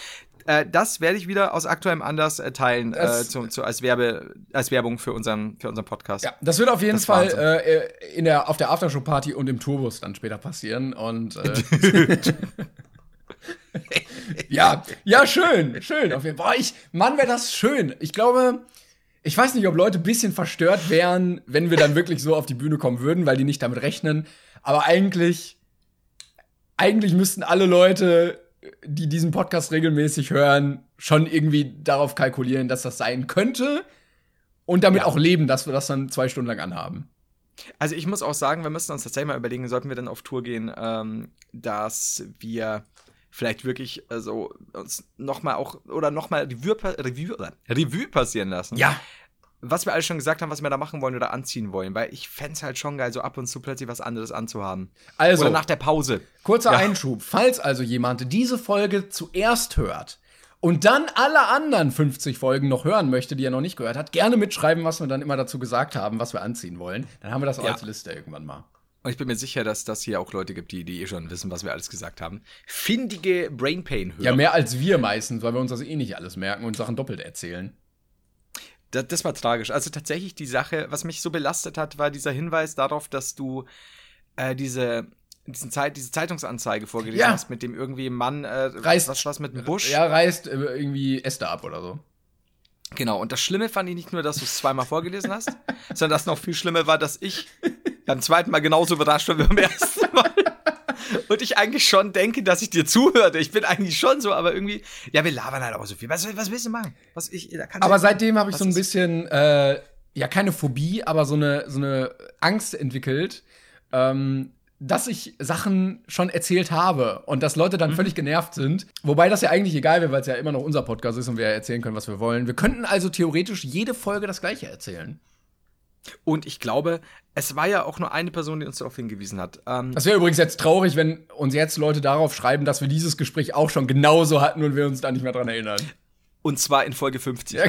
Äh, das werde ich wieder aus aktuellem Anlass äh, teilen, äh, zu, zu, als, Werbe, als Werbung für unseren, für unseren Podcast. Ja, das wird auf jeden Das Fall Wahnsinn. äh, in der, auf der Aftershow-Party und im Tourbus dann später passieren. Und äh, ja, ja, schön, schön. Auf jeden Fall. Boah, ich, Mann, wäre das schön. Ich glaube, ich weiß nicht, ob Leute ein bisschen verstört wären, wenn wir dann wirklich so auf die Bühne kommen würden, weil die nicht damit rechnen. Aber eigentlich, eigentlich müssten alle Leute, die diesen Podcast regelmäßig hören, schon irgendwie darauf kalkulieren, dass das sein könnte. Und damit Ja. auch leben, dass wir das dann zwei Stunden lang anhaben. Also ich muss auch sagen, wir müssen uns tatsächlich mal überlegen, sollten wir dann auf Tour gehen, ähm, dass wir vielleicht wirklich also uns nochmal auch oder nochmal Revue, Revue, Revue passieren lassen. Ja. Was wir alles schon gesagt haben, was wir da machen wollen oder anziehen wollen, weil ich fänd's halt schon geil, so ab und zu plötzlich was anderes anzuhaben. Also, Oder nach der Pause. kurzer Ja. Einschub. Falls also jemand diese Folge zuerst hört und dann alle anderen 50 Folgen noch hören möchte, die er noch nicht gehört hat, gerne mitschreiben, was wir dann immer dazu gesagt haben, was wir anziehen wollen. Dann haben wir das auch Ja. als Liste irgendwann mal. Und ich bin mir sicher, dass das hier auch Leute gibt, die, die eh schon wissen, was wir alles gesagt haben. Findige Brain Pain hören. Ja, mehr als wir meistens, weil wir uns das eh nicht alles merken und Sachen doppelt erzählen. Das, das war tragisch. Also tatsächlich die Sache, was mich so belastet hat, war dieser Hinweis darauf, dass du äh, diese diesen Zeit, diese Zeitungsanzeige vorgelesen Ja. hast, mit dem irgendwie ein Mann, äh, Reißt- was, was mit dem Busch. Ja, reißt äh, irgendwie Äste ab oder so. Genau, und das Schlimme fand ich nicht nur, dass du es zweimal vorgelesen hast, sondern das noch viel schlimmer war, dass ich beim zweiten Mal genauso überrascht war wie beim ersten Mal. Und ich eigentlich schon denke, dass ich dir zuhörte. Ich bin eigentlich schon so, aber irgendwie, ja, wir labern halt auch so viel. Was, was willst du machen? Was, ich, da kannst du- Aber seitdem habe ich so ein bisschen, äh, ja, keine Phobie, aber so eine, so eine Angst entwickelt, ähm, dass ich Sachen schon erzählt habe und dass Leute Mhm. dann völlig genervt sind. Wobei das ja eigentlich egal wäre, weil es ja immer noch unser Podcast ist und wir erzählen können, was wir wollen. Wir könnten also theoretisch jede Folge das Gleiche erzählen. Und ich glaube, es war ja auch nur eine Person, die uns darauf hingewiesen hat. Ähm, Das wäre übrigens jetzt traurig, wenn uns jetzt Leute darauf schreiben, dass wir dieses Gespräch auch schon genauso hatten und wir uns da nicht mehr dran erinnern. Und zwar in Folge 50. Ja.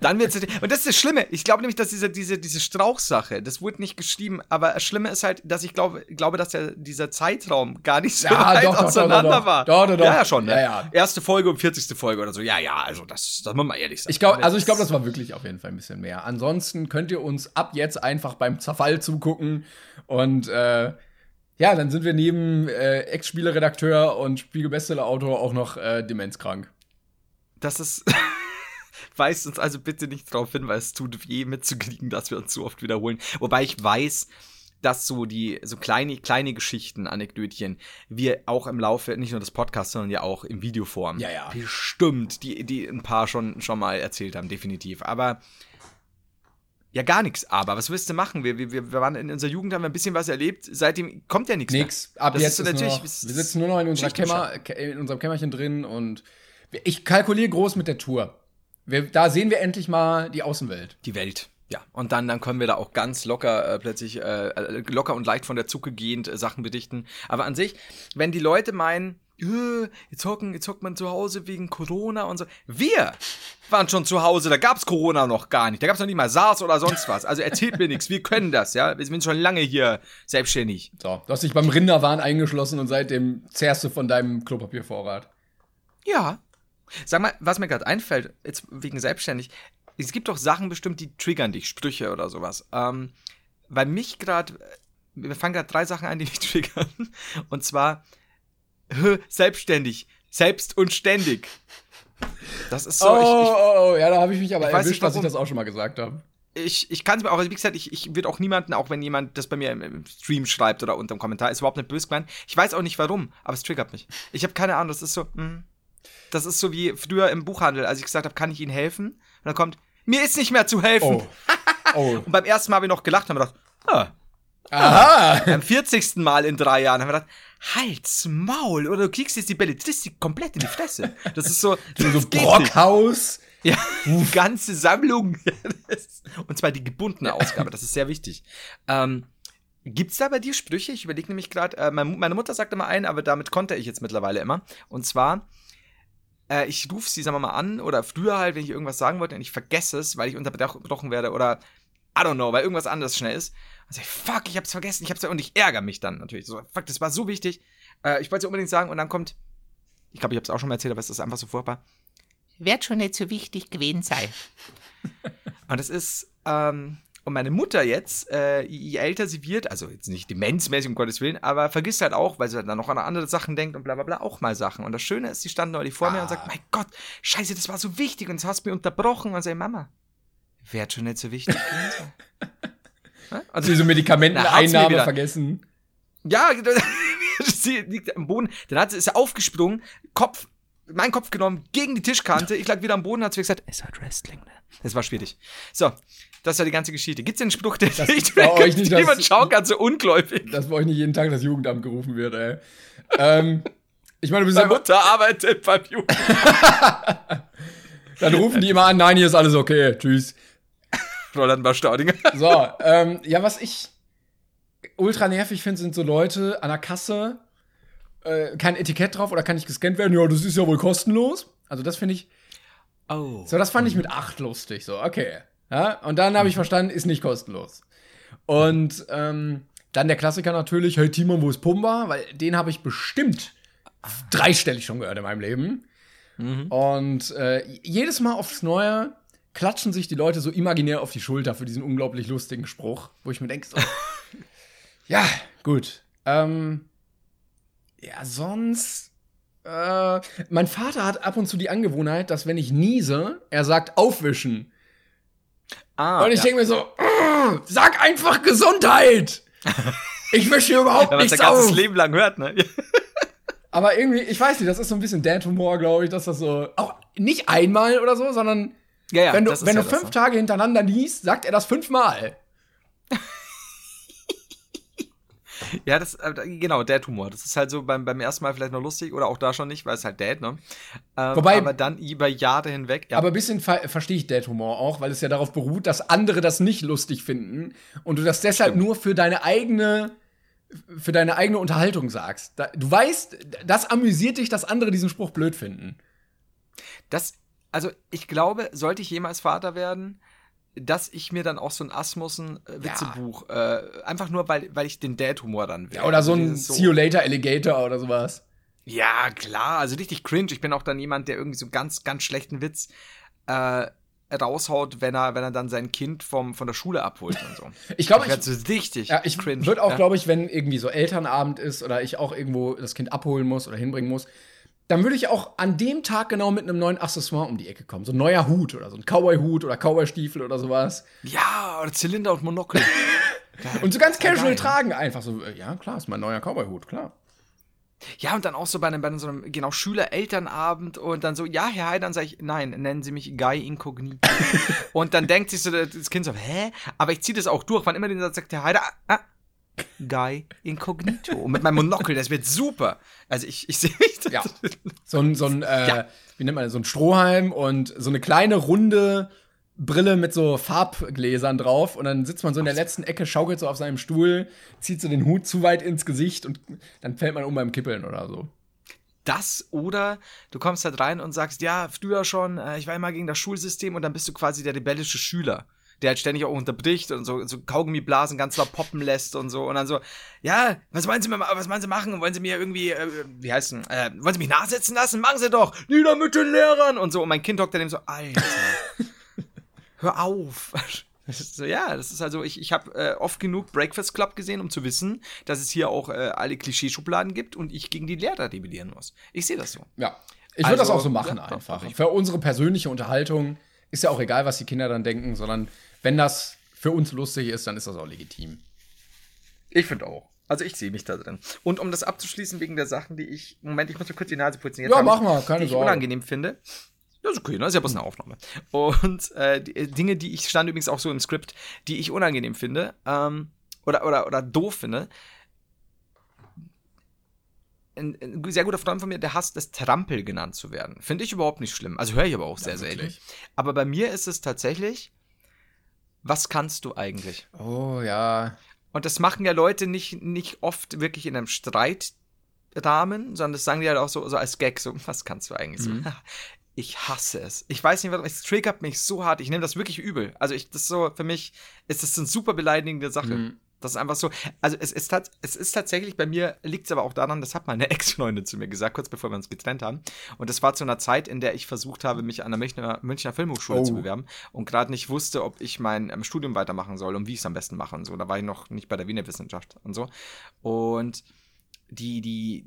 Dann wird's und das ist das Schlimme. Ich glaube nämlich, dass diese diese diese Strauchsache, das wurde nicht geschrieben, aber das Schlimme ist halt, dass ich glaube glaube, dass der dieser Zeitraum gar nicht so Ja, weit doch, auseinander doch, doch. war. Doch, doch, doch. Ja, ja schon. Ne? Ja, ja. Erste Folge und 40. Folge oder so. Ja, ja, also das das muss man ehrlich sagen. Ich glaube, also ich glaube, das war wirklich auf jeden Fall ein bisschen mehr. Ansonsten könnt ihr uns ab jetzt einfach beim Zerfall zugucken und äh, ja, dann sind wir neben äh, Ex-Spieleredakteur und Spiegel-Bestseller-Autor auch noch äh, demenzkrank. Das ist Weist uns also bitte nicht darauf hin, weil es tut weh mitzukriegen, dass wir uns so oft wiederholen. Wobei ich weiß, dass so die so kleine kleine Geschichten, Anekdötchen, wir auch im Laufe nicht nur des Podcasts, sondern ja auch in Videoform Ja, ja. bestimmt, die die ein paar schon schon mal erzählt haben, definitiv. Aber ja, gar nichts. Aber was willst du machen? Wir, wir, wir waren in unserer Jugend, haben wir ein bisschen was erlebt. Seitdem kommt ja nichts mehr. Nix. Ab Das jetzt ist so natürlich- nur noch, wir sitzen nur noch in, unserer Kämmer, in unserem Kämmerchen drin und ich kalkuliere groß mit der Tour. Wir, da sehen wir endlich mal die Außenwelt. Die Welt. Ja, und dann, dann können wir da auch ganz locker äh, plötzlich, äh, äh, locker und leicht von der Zucke gehend äh, Sachen bedichten. Aber an sich, wenn die Leute meinen, äh, jetzt hocken, jetzt hockt man zu Hause wegen Corona und so. Wir waren schon zu Hause, da gab's Corona noch gar nicht. Da gab's noch nicht mal SARS oder sonst was. Also erzählt mir nichts, wir können das, ja. Wir sind schon lange hier selbstständig. So, du hast dich beim Rinderwahn eingeschlossen und seitdem zehrst du von deinem Klopapiervorrat. Ja. Sag mal, was mir gerade einfällt, jetzt wegen selbstständig, es gibt doch Sachen bestimmt, die triggern dich, Sprüche oder sowas. Ähm, weil mich gerade, mir fangen gerade drei Sachen ein, die mich triggern. Und zwar selbstständig, selbst und ständig. Das ist so, oh, ich, oh, oh, ja, da habe ich mich aber ich weiß erwischt, nicht, dass ich das auch schon mal gesagt habe. ich, ich, ich kann es mir auch, also wie gesagt, ich, ich würde auch niemanden, auch wenn jemand das bei mir im, im Stream schreibt oder unter dem Kommentar, ist überhaupt nicht böse gemeint. Ich weiß auch nicht warum, aber es triggert mich. Ich habe keine Ahnung, das ist so, mh. Das ist so wie früher im Buchhandel, als ich gesagt habe, kann ich Ihnen helfen? Und dann kommt, mir ist nicht mehr zu helfen. Oh. Oh. Und beim ersten Mal habe ich noch gelacht und habe gedacht, ah. Aha. Beim 40. Mal in drei Jahren haben wir gedacht, halt's Maul, oder du kriegst jetzt die Belletristik komplett in die Fresse. Das ist so, das so. Brockhaus. Ja, die ganze Sammlung. Und zwar die gebundene Ausgabe, das ist sehr wichtig. Ähm, gibt's da bei dir Sprüche? Ich überlege nämlich gerade, äh, mein, meine Mutter sagt immer einen, aber damit konnte ich jetzt mittlerweile immer. Und zwar, äh, ich rufe sie, sagen wir mal, an, oder früher halt, wenn ich irgendwas sagen wollte und ich vergesse es, weil ich unterbrochen werde, oder I don't know, weil irgendwas anderes schnell ist. Und sag ich, fuck, ich hab's vergessen, ich hab's und ich ärgere mich dann natürlich. So, fuck, das war so wichtig. Äh, ich wollte es unbedingt sagen und dann kommt, ich glaube, ich hab's auch schon mal erzählt, aber es ist einfach so furchtbar. Wird schon nicht so wichtig gewesen sein. und es ist, ähm, und meine Mutter jetzt, äh, je älter sie wird, also jetzt nicht demenzmäßig, um Gottes Willen, aber vergisst halt auch, weil sie dann noch an andere Sachen denkt und bla bla bla, auch mal Sachen. Und das Schöne ist, sie stand neulich vor mir und sagt, mein Gott, scheiße, das war so wichtig und das hast du mir unterbrochen. Und sag, Mama, wird schon nicht so wichtig? Also diese Medikamenteneinnahme vergessen. ja, sie liegt am Boden. Dann hat sie, ist er aufgesprungen, Kopf, mein Kopf genommen, gegen die Tischkante. Ich lag wieder am Boden, hat sie gesagt, es hat Wrestling, ne? Das war schwierig. So, das war die ganze Geschichte. Gibt's den Spruch, der Das nicht bei euch nicht, das- niemand schauen kann, so ungläubig? Dass bei euch nicht jeden Tag das Jugendamt gerufen wird, ey. ähm, ich meine, du bist Meine ja, Mutter arbeitet beim Jugend. dann rufen die immer an, nein, hier ist alles okay, tschüss. Roland Barstaudinger. So, ähm, ja, was ich ultra nervig finde, sind so Leute an der Kasse, äh, kein Etikett drauf oder kann nicht gescannt werden. Ja, das ist ja wohl kostenlos. Also das finde ich, Oh. so das fand ich mit acht lustig. So, okay. Ja, und dann habe ich verstanden, ist nicht kostenlos. Und ähm, dann der Klassiker natürlich, hey Timon, wo ist Pumba? Weil den habe ich bestimmt dreistellig schon gehört in meinem Leben. Und äh, jedes Mal aufs Neue klatschen sich die Leute so imaginär auf die Schulter für diesen unglaublich lustigen Spruch, wo ich mir denke, so, ja, gut. Ähm, Ja, sonst. Äh, mein Vater hat ab und zu die Angewohnheit, dass wenn ich niese, er sagt aufwischen. Ah, und ich ja. denke mir so, "Mm, sag einfach Gesundheit. Ich hier überhaupt Wenn man nichts sein ganzes auf. Leben lang hört, ne? Aber irgendwie, ich weiß nicht, das ist so ein bisschen Dad-Humor, glaube ich, dass das so, auch nicht einmal oder so, sondern Ja, ja, wenn du, das wenn ja du das, fünf ne? Tage hintereinander liest, sagt er das fünfmal. Ja, das, äh, genau, Dad-Humor. Das ist halt so beim, beim ersten Mal vielleicht noch lustig oder auch da schon nicht, weil es halt Dad, ne? Ähm, Wobei- aber dann über Jahre hinweg, ja. Aber ein bisschen ver verstehe ich Dad-Humor auch, weil es ja darauf beruht, dass andere das nicht lustig finden und du das deshalb Stimmt. nur für deine eigene für deine eigene Unterhaltung sagst. Du weißt, das amüsiert dich, dass andere diesen Spruch blöd finden. Das, also ich glaube, sollte ich jemals Vater werden, dass ich mir dann auch so ein Asmussen-Witzebuch, äh, einfach nur, weil, weil ich den Dad-Humor dann will. Ja, oder so Also ein dieses See You Later Alligator oder sowas. Ja, klar, also richtig cringe. Ich bin auch dann jemand, der irgendwie so ganz, ganz schlechten Witz äh, raushaut, wenn er, wenn er dann sein Kind vom, von der Schule abholt und so. Ich glaube, ich so richtig ja, ich cringe. würde auch, ja. glaube ich, wenn irgendwie so Elternabend ist oder ich auch irgendwo das Kind abholen muss oder hinbringen muss, dann würde ich auch an dem Tag genau mit einem neuen Accessoire um die Ecke kommen. So ein neuer Hut oder so ein Cowboy-Hut oder Cowboy-Stiefel oder sowas. Ja, oder Zylinder und Monokel. Und so ganz casual geil. tragen einfach so, äh, ja klar, ist mein neuer Cowboy-Hut, klar. Ja, und dann auch so bei einem, bei so einem genau Schüler-Elternabend und dann so, ja, Herr Heider, dann sage ich, nein, nennen Sie mich Guy Incognito. und dann denkt sich so das das Kind so, hä? Aber ich ziehe das auch durch, wann immer den Satz sagt, Herr Heider, ah, Guy Incognito. Und mit meinem Monokel, das wird super. Also ich, ich sehe mich Ja. So ein, so ein äh, Ja. wie nennt man das, so ein Strohhalm und so eine kleine runde Brille mit so Farbgläsern drauf und dann sitzt man so in der letzten Ecke, schaukelt so auf seinem Stuhl, zieht so den Hut zu weit ins Gesicht und dann fällt man um beim Kippeln oder so. Das oder du kommst halt rein und sagst, ja, früher schon, äh, ich war immer gegen das Schulsystem und dann bist du quasi der rebellische Schüler, der halt ständig auch unterbricht und so, so Kaugummiblasen ganz laut poppen lässt und so und dann so, ja, was wollen Sie was wollen Sie machen? Wollen Sie mir irgendwie, äh, wie heißt denn, äh, wollen Sie mich nachsitzen lassen? Machen Sie doch, nieder mit den Lehrern und so und mein Kind hockt daneben so, Alter, hör auf. So, ja, das ist also, ich, ich habe äh, oft genug Breakfast Club gesehen, um zu wissen, dass es hier auch äh, alle Klischeeschubladen gibt und ich gegen die Lehrer rebellieren muss. Ich sehe das so. Ja. Ich würde Also, das auch so machen ja, einfach. Für unsere persönliche Unterhaltung ist ja auch egal, was die Kinder dann denken, sondern wenn das für uns lustig ist, dann ist das auch legitim. Ich finde auch. Also ich sehe mich da drin. Und um das abzuschließen wegen der Sachen, die ich. Moment, ich muss mir kurz die Nase putzen. Jetzt Ja, mach ich, mal, keine die ich unangenehm finde. Ja, ist okay, ne? Ist ja bloß eine Aufnahme. Und äh, die, äh, Dinge, die ich stand übrigens auch so im Skript, die ich unangenehm finde, ähm, oder, oder, oder doof finde. Ein, ein sehr guter Freund von mir, der hasst es, Trampel genannt zu werden. Finde ich überhaupt nicht schlimm. Also höre ich aber auch sehr selten. wirklich? Aber bei mir ist es tatsächlich, was kannst du eigentlich? Oh ja. Und das machen ja Leute nicht, nicht oft wirklich in einem Streitrahmen, sondern das sagen die halt auch so, so als Gag, so, was kannst du eigentlich Mhm. so? Ich hasse es. Ich weiß nicht, was, es triggert mich so hart. Ich nehme das wirklich übel. Also ich, das ist so, für mich ist das eine super beleidigende Sache. Mhm. Das ist einfach so. Also es ist, es ist tatsächlich, bei mir liegt es aber auch daran, das hat meine Ex-Freundin zu mir gesagt, kurz bevor wir uns getrennt haben. Und das war zu einer Zeit, in der ich versucht habe, mich an der Münchner, Münchner Filmhochschule Oh. zu bewerben und gerade nicht wusste, ob ich mein ähm, Studium weitermachen soll und wie ich es am besten mache und so. Da war ich noch nicht bei der Wiener Wissenschaft und so. Und die, die,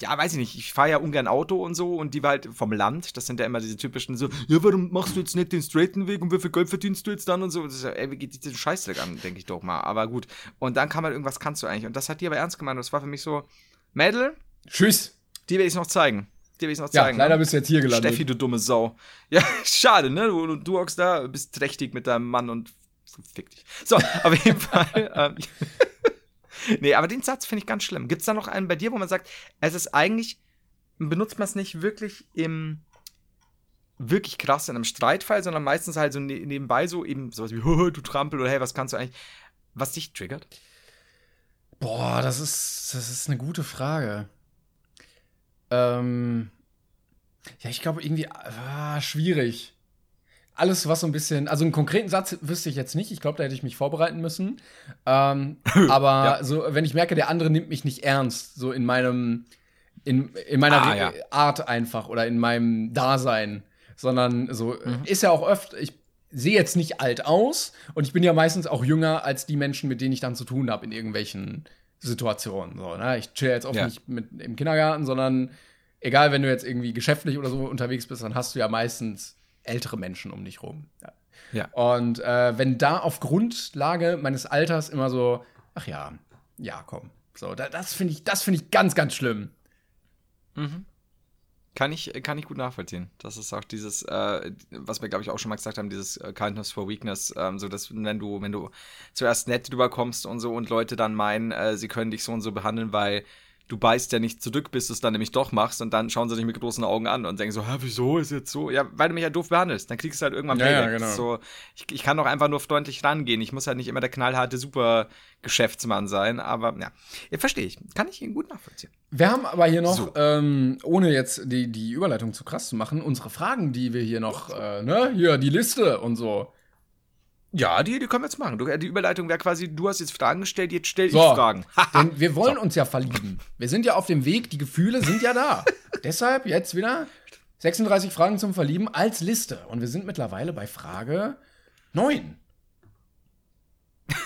ja, weiß ich nicht, ich fahre ja ungern Auto und so und die war halt vom Land, das sind ja immer diese typischen so, ja, warum machst du jetzt nicht den straighten Weg und wie viel Geld verdienst du jetzt dann und so, das ist ja, ey, wie geht diesen Scheißdreck an, denke ich doch mal, aber gut. Und dann kam halt irgendwas, kannst du eigentlich und das hat die aber ernst gemeint und das war für mich so, Mädel, Tschüss. die will ich noch zeigen, die will ich noch Ja, zeigen. leider ne? bist du jetzt hier gelandet. Steffi, du dumme Sau. Ja, schade, ne? Du, du hockst da, bist trächtig mit deinem Mann und fick dich. So, auf jeden Fall. Ähm, nee, aber den Satz finde ich ganz schlimm. Gibt es da noch einen bei dir, wo man sagt, es ist eigentlich, benutzt man es nicht wirklich im wirklich krass in einem Streitfall, sondern meistens halt so ne nebenbei so eben sowas wie, "Haha, du Trampel oder hey, was kannst du eigentlich, was dich triggert? Boah, das ist, das ist eine gute Frage. Ähm, ja, ich glaube irgendwie, ah, schwierig. Alles, was so ein bisschen, also einen konkreten Satz wüsste ich jetzt nicht. Ich glaube, da hätte ich mich vorbereiten müssen. Ähm, aber Ja. so, wenn ich merke, der andere nimmt mich nicht ernst, so in meinem, in, in meiner Ah, ja. Art einfach oder in meinem Dasein, sondern so, Mhm. ist ja auch oft, ich sehe jetzt nicht alt aus und ich bin ja meistens auch jünger als die Menschen, mit denen ich dann zu tun habe in irgendwelchen Situation. So, ne? Ich chill jetzt oft Ja. nicht mit im Kindergarten, sondern egal, wenn du jetzt irgendwie geschäftlich oder so unterwegs bist, dann hast du ja meistens ältere Menschen um dich rum. Ja. Ja. Und äh, wenn da auf Grundlage meines Alters immer so, ach ja, ja, komm. So, da, das finde ich, das finde ich ganz, ganz schlimm. Kann ich, kann ich gut nachvollziehen. Das ist auch dieses, äh, was wir, glaube ich, auch schon mal gesagt haben, dieses äh, Kindness for Weakness, ähm, so dass, wenn du, wenn du zuerst nett drüber kommst und so und Leute dann meinen, äh, sie können dich so und so behandeln, weil du beißt ja nicht zurück, bis du es dann nämlich doch machst und dann schauen sie dich mit großen Augen an und denken so, Hä, wieso ist jetzt so? Ja, weil du mich ja doof behandelst. Dann kriegst du halt irgendwann Ja, ja, genau. So, ich, ich kann doch einfach nur freundlich rangehen. Ich muss halt nicht immer der knallharte Super-Geschäftsmann sein, aber ja, ja verstehe ich. Kann ich ihn gut nachvollziehen. Wir haben aber hier noch, So. ähm, ohne jetzt die, die Überleitung zu krass zu machen, unsere Fragen, die wir hier noch, äh, ne, hier, die Liste und so. Ja, die, die können wir jetzt machen. Du, die Überleitung wäre quasi, du hast jetzt Fragen gestellt, jetzt stell So. ich Fragen. Denn wir wollen uns ja verlieben. Wir sind ja auf dem Weg, die Gefühle sind ja da. Deshalb jetzt wieder 36 Fragen zum Verlieben als Liste. Und wir sind mittlerweile bei Frage 9.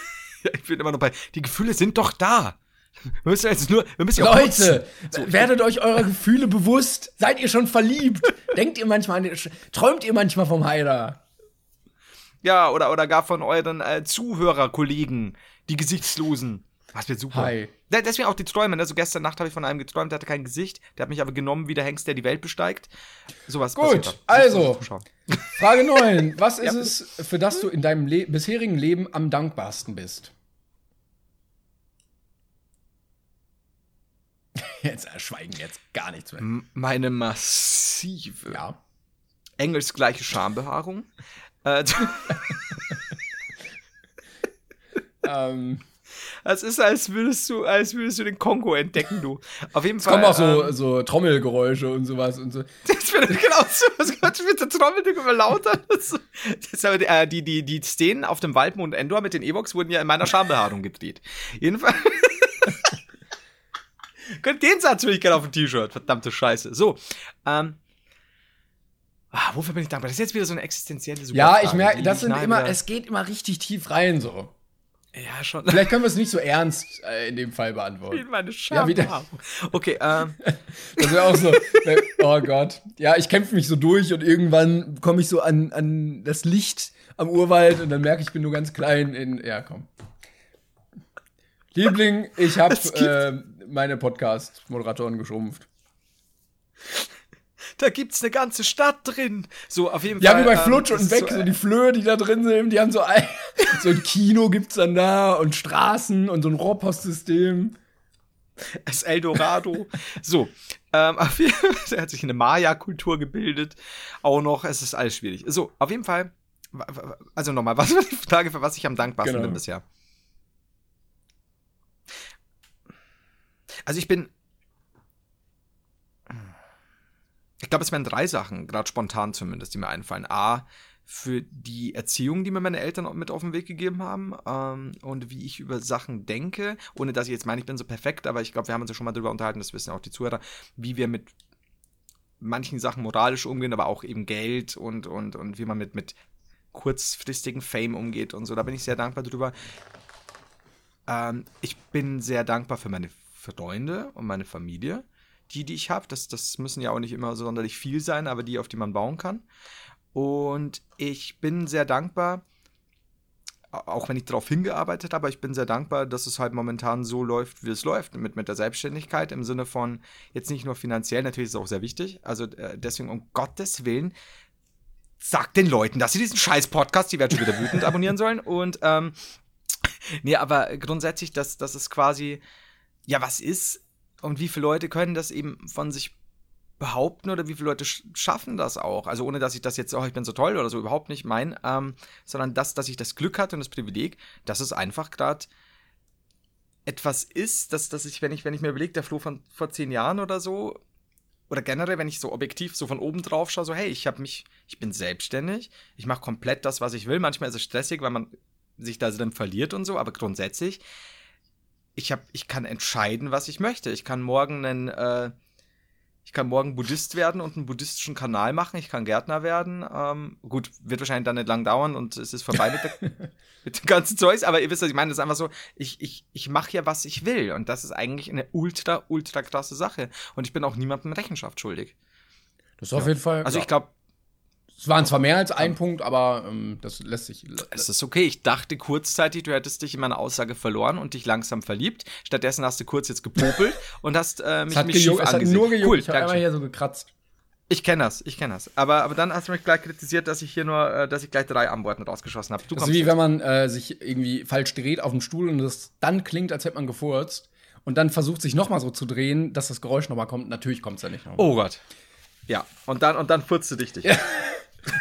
ich bin immer noch bei, die Gefühle sind doch da. Wir müssen jetzt nur, wir müssen Leute, nutzen. werdet euch eurer Gefühle bewusst. Seid ihr schon verliebt? Denkt ihr manchmal, an den, träumt ihr manchmal vom Heiler? Ja, oder, oder gar von euren äh, Zuhörerkollegen, die Gesichtslosen. Das wird super. Hi. De- Deswegen auch die Träume. Ne? So gestern Nacht habe ich von einem geträumt, der hatte kein Gesicht. Der hat mich aber genommen wie der Hengst, der die Welt besteigt. Sowas Gut, also. Frage 9. Was ist Ja. es, für das du in deinem Le bisherigen Leben am dankbarsten bist? Jetzt äh, schweigen jetzt gar nichts mehr. M- Meine massive, Ja. engelsgleiche Schambehaarung. Äh, Ähm, Es ist, als würdest du, als würdest du den Kongo entdecken, du. Auf jeden es Fall. kommen auch so, ähm, so Trommelgeräusche und sowas und so. Das wird genau so, was Gott mit der Trommel immer lauter. Das, das aber, äh, die, die, die Szenen auf dem Waldmond Endor mit den Evox wurden ja in meiner Schambehaarung gedreht. Jedenfalls. Den Satz will ich gerne auf dem T-Shirt. Verdammte Scheiße. So. Ähm. Ah, wofür bin ich dankbar? Das ist jetzt wieder so eine existenzielle Ja, Superfrage, ich merke, das sind immer, es geht immer richtig tief rein so. Ja, schon. Vielleicht können wir es nicht so ernst äh, in dem Fall beantworten. In meine Ja, wieder. Okay, ähm. Das wäre auch so, äh, oh Gott. Ja, ich kämpfe mich so durch und irgendwann komme ich so an, an das Licht am Urwald und dann merke ich, ich bin nur ganz klein in, ja, komm. Liebling, ich habe äh, meine Podcast-Moderatoren geschrumpft. Da gibt's eine ganze Stadt drin. So, auf jeden Ja, Fall. wie bei ähm, Flutsch das und weg, so, so äh, die Flöhe, die da drin sind, die haben so ein, so ein Kino gibt's dann da und Straßen und so ein Rohrpostsystem. Das Eldorado. so, ähm, auf jeden Fall, er hat sich eine Maya-Kultur gebildet. Auch noch, es ist alles schwierig. So, auf jeden Fall, also nochmal, was war die Frage, für was ich am dankbarsten Genau. bin bisher? Also ich bin, ich glaube, es wären drei Sachen, gerade spontan zumindest, die mir einfallen. A, für die Erziehung, die mir meine Eltern mit auf den Weg gegeben haben ähm, und wie ich über Sachen denke, ohne dass ich jetzt meine, ich bin so perfekt, aber ich glaube, wir haben uns ja schon mal darüber unterhalten, das wissen auch die Zuhörer, wie wir mit manchen Sachen moralisch umgehen, aber auch eben Geld und, und, und wie man mit, mit kurzfristigen Fame umgeht und so. Da bin ich sehr dankbar drüber. Ähm, ich bin sehr dankbar für meine Freunde und meine Familie, die, die ich habe. Das, das müssen ja auch nicht immer sonderlich viel sein, aber die, auf die man bauen kann. Und ich bin sehr dankbar, auch wenn ich darauf hingearbeitet habe, ich bin sehr dankbar, dass es halt momentan so läuft, wie es läuft, mit, mit der Selbstständigkeit im Sinne von jetzt nicht nur finanziell, natürlich ist es auch sehr wichtig. Also äh, deswegen um Gottes Willen, sagt den Leuten, dass sie diesen scheiß Podcast, die werden schon wieder wütend, abonnieren sollen. Und ähm, nee, aber grundsätzlich, dass, dass es quasi, ja, was ist und wie viele Leute können das eben von sich behaupten oder wie viele Leute sch schaffen das auch? Also ohne, dass ich das jetzt, oh, ich bin so toll oder so, überhaupt nicht mein, ähm, sondern das, dass ich das Glück hatte und das Privileg, dass es einfach gerade etwas ist, dass, dass ich, wenn ich, wenn ich mir überlege, der Flo von vor zehn Jahren oder so, oder generell, wenn ich so objektiv so von oben drauf schaue, so, hey, ich habe mich, ich bin selbstständig, ich mache komplett das, was ich will. Manchmal ist es stressig, weil man sich da drin verliert und so, aber grundsätzlich, ich habe, ich kann entscheiden, was ich möchte. Ich kann morgen einen, äh, Ich kann morgen Buddhist werden und einen buddhistischen Kanal machen. Ich kann Gärtner werden. Ähm, gut, wird wahrscheinlich dann nicht lang dauern und es ist vorbei mit, der, mit dem ganzen Zeugs. Aber ihr wisst, was ich meine. Das ist einfach so, ich, ich, ich mache ja, was ich will. Und das ist eigentlich eine ultra, ultra krasse Sache. Und ich bin auch niemandem Rechenschaft schuldig. Das ist auf jeden Fall. Also ja. ich glaube, Es waren zwar mehr als ein Punkt, aber ähm, das lässt sich. es ist okay. Ich dachte kurzzeitig, du hättest dich in meiner Aussage verloren und dich langsam verliebt. Stattdessen hast du kurz jetzt gepopelt und hast äh, mich, Es hat, mich schief es hat angesehen. nur gejuckt. Cool, ich habe einmal hier so gekratzt. Ich kenne das, ich kenne das. Aber, aber dann hast du mich gleich kritisiert, dass ich hier nur, äh, dass ich gleich drei Antworten rausgeschossen habe. Das ist wie jetzt. wenn man äh, sich irgendwie falsch dreht auf dem Stuhl und es dann klingt, als hätte man gefurzt. Und dann versucht sich nochmal so zu drehen, dass das Geräusch nochmal kommt. Natürlich kommt es ja nicht nochmal. Oh Gott. Ja, und dann, und dann furzt du dich dich.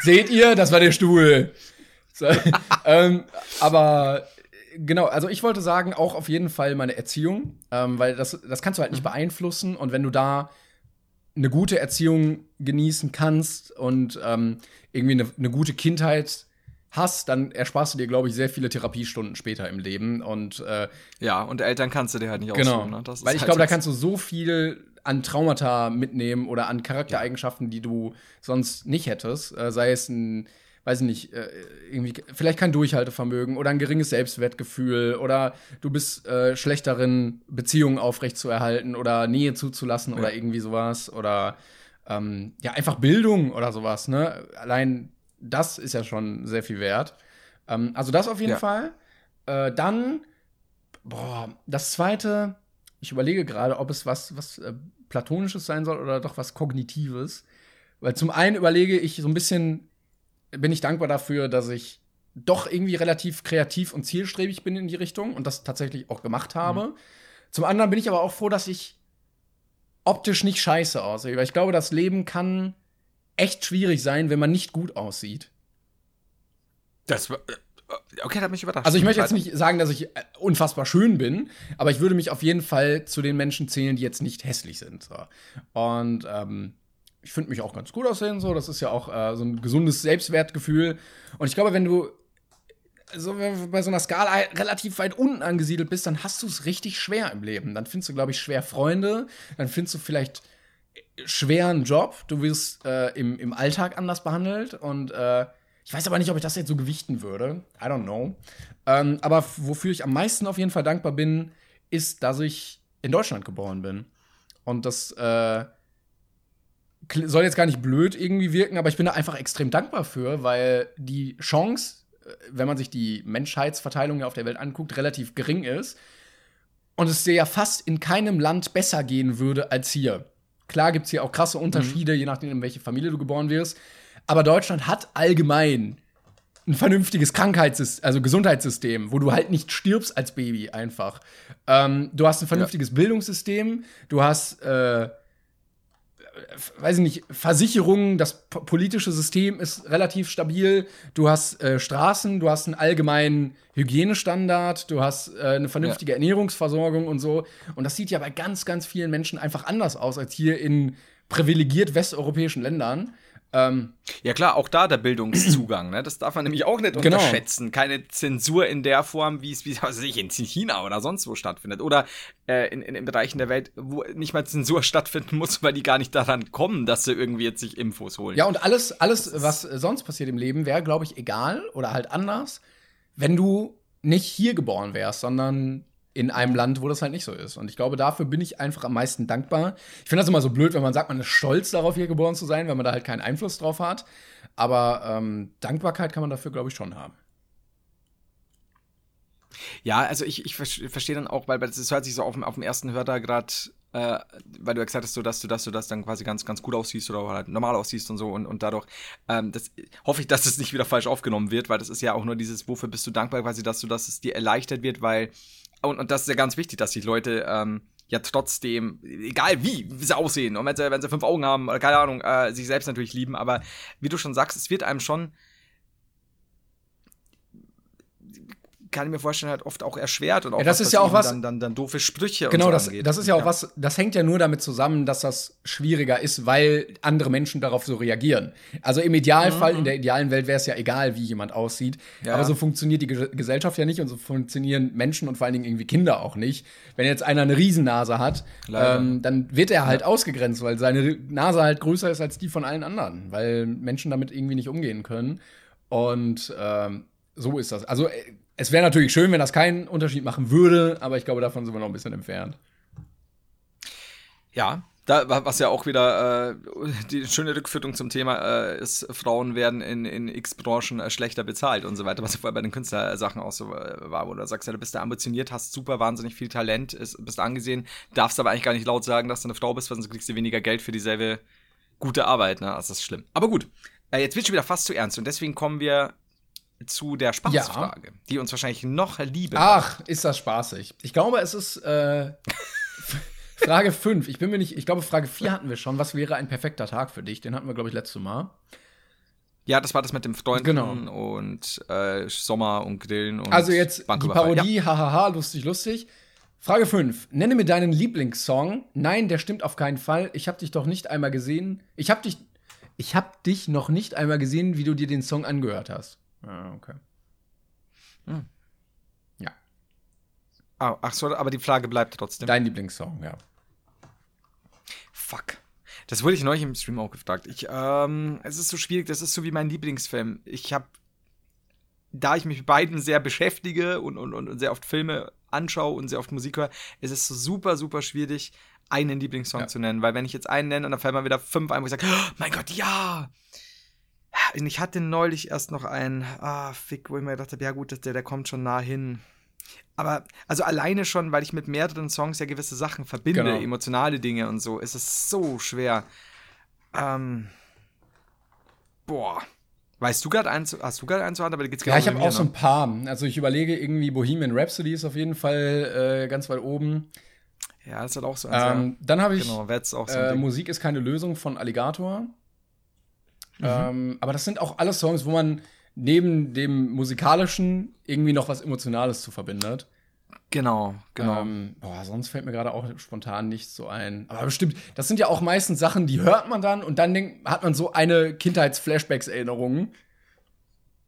Seht ihr, das war der Stuhl. So, ähm, aber genau, also ich wollte sagen, auch auf jeden Fall meine Erziehung, ähm, weil das, das kannst du halt nicht beeinflussen. Und wenn du da eine gute Erziehung genießen kannst und ähm, irgendwie eine, eine gute Kindheit hast, dann ersparst du dir, glaube ich, sehr viele Therapiestunden später im Leben. Und äh, Ja, und Eltern kannst du dir halt nicht Genau. aussuchen. Ne? Das ist Weil ich halt glaube, da kannst du so viel an Traumata mitnehmen oder an Charaktereigenschaften, die du sonst nicht hättest. Äh, sei es ein, weiß ich nicht, äh, irgendwie, vielleicht kein Durchhaltevermögen oder ein geringes Selbstwertgefühl oder du bist äh, schlecht darin, Beziehungen aufrechtzuerhalten oder Nähe zuzulassen oder irgendwie sowas. Oder ähm, ja, einfach Bildung oder sowas, ne? Allein das ist ja schon sehr viel wert. Ähm, also das auf jeden Ja. Fall. Äh, dann, boah, das zweite, ich überlege gerade, ob es was, was äh, Platonisches sein soll oder doch was Kognitives. Weil zum einen überlege ich so ein bisschen, bin ich dankbar dafür, dass ich doch irgendwie relativ kreativ und zielstrebig bin in die Richtung und das tatsächlich auch gemacht habe. Zum anderen bin ich aber auch froh, dass ich optisch nicht scheiße aussehe, weil ich glaube, das Leben kann echt schwierig sein, wenn man nicht gut aussieht. Das war, okay, das hat mich überrascht. Also ich möchte jetzt nicht sagen, dass ich äh, unfassbar schön bin, aber ich würde mich auf jeden Fall zu den Menschen zählen, die jetzt nicht hässlich sind. So. Und ähm, ich finde mich auch ganz gut aussehen, so. Das ist ja auch äh, so ein gesundes Selbstwertgefühl. Und ich glaube, wenn du so bei so einer Skala relativ weit unten angesiedelt bist, dann hast du es richtig schwer im Leben. Dann findest du, glaube ich, schwer Freunde, dann findest du vielleicht schwer einen Job, du wirst äh, im, im Alltag anders behandelt und äh, ich weiß aber nicht, ob ich das jetzt so gewichten würde. I don't know. Ähm, aber wofür ich am meisten auf jeden Fall dankbar bin, ist, dass ich in Deutschland geboren bin. Und das äh, soll jetzt gar nicht blöd irgendwie wirken, aber ich bin da einfach extrem dankbar für, weil die Chance, äh, wenn man sich die Menschheitsverteilung auf der Welt anguckt, relativ gering ist. Und es dir ja fast in keinem Land besser gehen würde als hier. Klar gibt es hier auch krasse Unterschiede, je nachdem, in welche Familie du geboren wirst. Aber Deutschland hat allgemein ein vernünftiges Krankheitssystem, also Gesundheitssystem, wo du halt nicht stirbst als Baby einfach. Ähm, du hast ein vernünftiges Bildungssystem, du hast, äh, weiß ich nicht, Versicherungen, das po- politische System ist relativ stabil, du hast äh, Straßen, du hast einen allgemeinen Hygienestandard, du hast äh, eine vernünftige Ernährungsversorgung und so. Und das sieht ja bei ganz, ganz vielen Menschen einfach anders aus als hier in privilegiert westeuropäischen Ländern. Ähm, Ja klar, auch da der Bildungszugang, ne? Das darf man nämlich auch nicht Genau. unterschätzen. Keine Zensur in der Form, wie es, wie was weiß ich, in China oder sonst wo stattfindet. Oder äh, in, in, in Bereichen der Welt, wo nicht mal Zensur stattfinden muss, weil die gar nicht daran kommen, dass sie irgendwie jetzt sich Infos holen. Ja, und alles, alles, was sonst passiert im Leben, wäre, glaube ich, egal oder halt anders, wenn du nicht hier geboren wärst, sondern in einem Land, wo das halt nicht so ist. Und ich glaube, dafür bin ich einfach am meisten dankbar. Ich finde das immer so blöd, wenn man sagt, man ist stolz darauf, hier geboren zu sein, wenn man da halt keinen Einfluss drauf hat. Aber ähm, Dankbarkeit kann man dafür, glaube ich, schon haben. Ja, also ich, ich ver- verstehe dann auch, weil das hört sich so auf, dem- auf dem ersten Hörter gerade, äh, weil du ja gesagt hast, so, dass du, dass du das dann quasi ganz, ganz gut aussiehst oder halt normal aussiehst und so und, und dadurch ähm, das, hoffe ich, dass es nicht wieder falsch aufgenommen wird, weil das ist ja auch nur dieses, wofür bist du dankbar quasi, dass du, dass es dir erleichtert wird, weil und, und das ist ja ganz wichtig, dass die Leute ähm, ja trotzdem, egal wie sie aussehen und wenn sie, wenn sie fünf Augen haben oder keine Ahnung, äh, sich selbst natürlich lieben, aber wie du schon sagst, es wird einem schon kann ich mir vorstellen, halt oft auch erschwert und auch Ja, das was, ist ja auch was- Dann, dann, dann doofe Sprüche Genau, und so das, angeht. das ist ja auch was, das hängt ja nur damit zusammen, dass das schwieriger ist, weil andere Menschen darauf so reagieren. Also im Idealfall, in der idealen Welt wäre es ja egal, wie jemand aussieht. Ja. Aber so funktioniert die Ge Gesellschaft ja nicht und so funktionieren Menschen und vor allen Dingen irgendwie Kinder auch nicht. Wenn jetzt einer eine Riesennase hat, ähm, dann wird er halt ausgegrenzt, weil seine Nase halt größer ist als die von allen anderen, weil Menschen damit irgendwie nicht umgehen können. Und ähm, so ist das. Also äh, es wäre natürlich schön, wenn das keinen Unterschied machen würde, aber ich glaube, davon sind wir noch ein bisschen entfernt. Ja, da, wa- was ja auch wieder äh, die schöne Rückführung zum Thema äh, ist, Frauen werden in, in x Branchen äh, schlechter bezahlt und so weiter, was vorher bei den Künstlersachen auch so äh, war, wo du sagst, ja, du bist da ambitioniert, hast super wahnsinnig viel Talent, ist, bist angesehen, darfst aber eigentlich gar nicht laut sagen, dass du eine Frau bist, weil sonst kriegst du weniger Geld für dieselbe gute Arbeit, ne? Das ist schlimm. Aber gut, äh, jetzt wird schon wieder fast zu ernst und deswegen kommen wir zu der Spaßfrage, die uns wahrscheinlich noch Liebe Ach, ist das spaßig. Ich glaube, es ist äh, Frage 5. Ich bin mir nicht, ich glaube, Frage 4 hatten wir schon. Was wäre ein perfekter Tag für dich? Den hatten wir, glaube ich, letztes Mal. Ja, das war das mit dem Freunden Genau. und äh, Sommer und Grillen und Also jetzt die. Parodie, hahaha, lustig, lustig. Frage 5. Nenne mir deinen Lieblingssong. Nein, der stimmt auf keinen Fall. Ich habe dich doch nicht einmal gesehen. Ich habe dich, ich habe dich noch nicht einmal gesehen, wie du dir den Song angehört hast. Ah, okay. Ah, ach so, aber die Frage bleibt trotzdem. Dein Lieblingssong, ja. Fuck. Das wurde ich neulich im Stream auch gefragt. Ich, ähm, es ist so schwierig, das ist so wie mein Lieblingsfilm. Ich habe, da ich mich mit beiden sehr beschäftige und, und, und sehr oft Filme anschaue und sehr oft Musik höre, ist es so super, super schwierig, einen Lieblingssong Ja. zu nennen. Weil wenn ich jetzt einen nenne, dann fallen mir wieder fünf ein, wo ich sage, oh, mein Gott, ja! Ich hatte neulich erst noch einen, ah, fick, wo ich mir gedacht habe, ja gut, der, der kommt schon nah hin. Aber, also alleine schon, weil ich mit mehreren Songs ja gewisse Sachen verbinde, Genau. emotionale Dinge und so, ist es so schwer. Ähm, boah. Weißt du gerade eins, hast du gerade eins aber da geht's Ja, ich genauso habe auch so mir, ein paar. Also ich überlege irgendwie Bohemian Rhapsody ist auf jeden Fall äh, ganz weit oben. Ja, das hat auch so eins, Ähm, dann habe ich Genau, auch so äh. Musik ist keine Lösung von Alligator. Mhm. Ähm, aber das sind auch alle Songs, wo man neben dem musikalischen irgendwie noch was Emotionales zu verbindet. Genau, genau. Ähm, boah, sonst fällt mir gerade auch spontan nichts so ein. Aber bestimmt, das sind ja auch meistens Sachen, die hört man dann und dann denkt, hat man so eine Kindheits-Flashbacks-Erinnerung.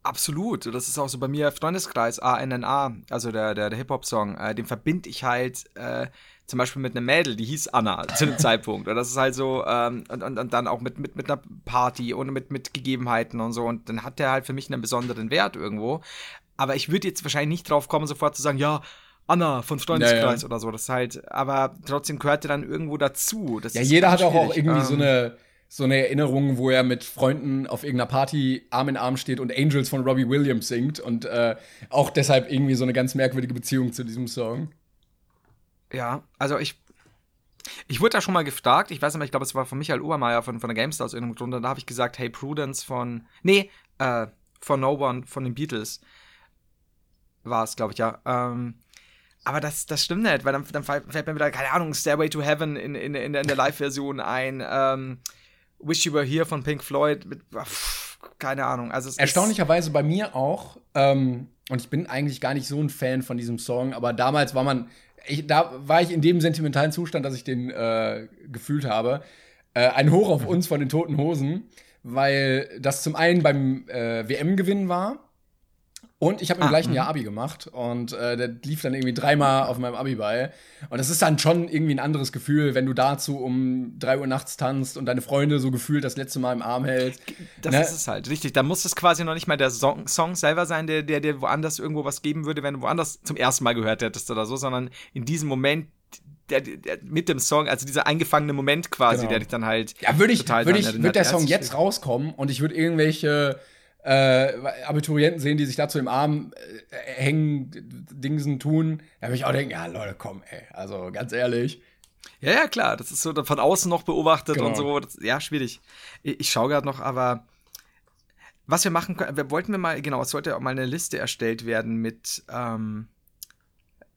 Absolut. Das ist auch so bei mir Freundeskreis ANNA, also der, der, der Hip-Hop-Song, äh, den verbinde ich halt äh, zum Beispiel mit einem Mädel, die hieß Anna zu dem Zeitpunkt. Und das ist halt so, ähm, und, und, und dann auch mit, mit, mit einer Party und mit, mit Gegebenheiten und so. Und dann hat der halt für mich einen besonderen Wert irgendwo. Aber ich würde jetzt wahrscheinlich nicht drauf kommen, sofort zu sagen, ja, Anna von Freundeskreis Ja, ja. oder so. Das ist halt, aber trotzdem gehört der dann irgendwo dazu. Das Ja, jeder hat auch, auch irgendwie so Ähm, eine so eine Erinnerung, wo er mit Freunden auf irgendeiner Party Arm in Arm steht und Angels von Robbie Williams singt und äh, auch deshalb irgendwie so eine ganz merkwürdige Beziehung zu diesem Song. Ja, also ich. Ich wurde da schon mal gefragt, ich weiß nicht mehr, ich glaube, es war von Michael Obermeier von, von der GameStar aus irgendeinem Grund, und da habe ich gesagt, hey, Prudence von. Nee, äh, von No One von den Beatles. War es, glaube ich, ja. Ähm, aber das, das stimmt nicht, weil dann, dann fällt mir wieder, keine Ahnung, Stairway to Heaven in, in, in, der- der Live-Version ein, ähm, Wish You Were Here von Pink Floyd mit, pff, keine Ahnung. Also Erstaunlicherweise bei mir auch. Ähm, und ich bin eigentlich gar nicht so ein Fan von diesem Song, aber damals war man, ich, da war ich in dem sentimentalen Zustand, dass ich den äh, gefühlt habe. Äh, ein Hoch auf uns von den Toten Hosen, weil das zum einen beim äh, WM-Gewinn war. Und ich habe im Ah, gleichen mhm. Jahr Abi gemacht und äh, der lief dann irgendwie dreimal auf meinem Abi bei. Und das ist dann schon irgendwie ein anderes Gefühl, wenn du dazu um drei Uhr nachts tanzt und deine Freunde so gefühlt das letzte Mal im Arm hältst. Das Ne? ist es halt, richtig. Da muss es quasi noch nicht mal der Song, Song selber sein, der, der dir woanders irgendwo was geben würde, wenn du woanders zum ersten Mal gehört hättest oder so, sondern in diesem Moment, der, der, mit dem Song, also dieser eingefangene Moment quasi, Genau. der dich dann halt. Ja, würde ich, würde ich, würde der Song jetzt rauskommen und ich würde irgendwelche äh, Abiturienten sehen, die sich dazu im Arm äh, hängen, Dingsen tun, da würde ich auch denken, ja, Leute, komm, ey, also ganz ehrlich. Ja, ja, klar, das ist so von außen noch beobachtet Genau. und so. Das, ja, schwierig. Ich, ich schaue gerade noch, aber was wir machen können, wir wollten wir mal, genau, es sollte auch mal eine Liste erstellt werden mit ähm,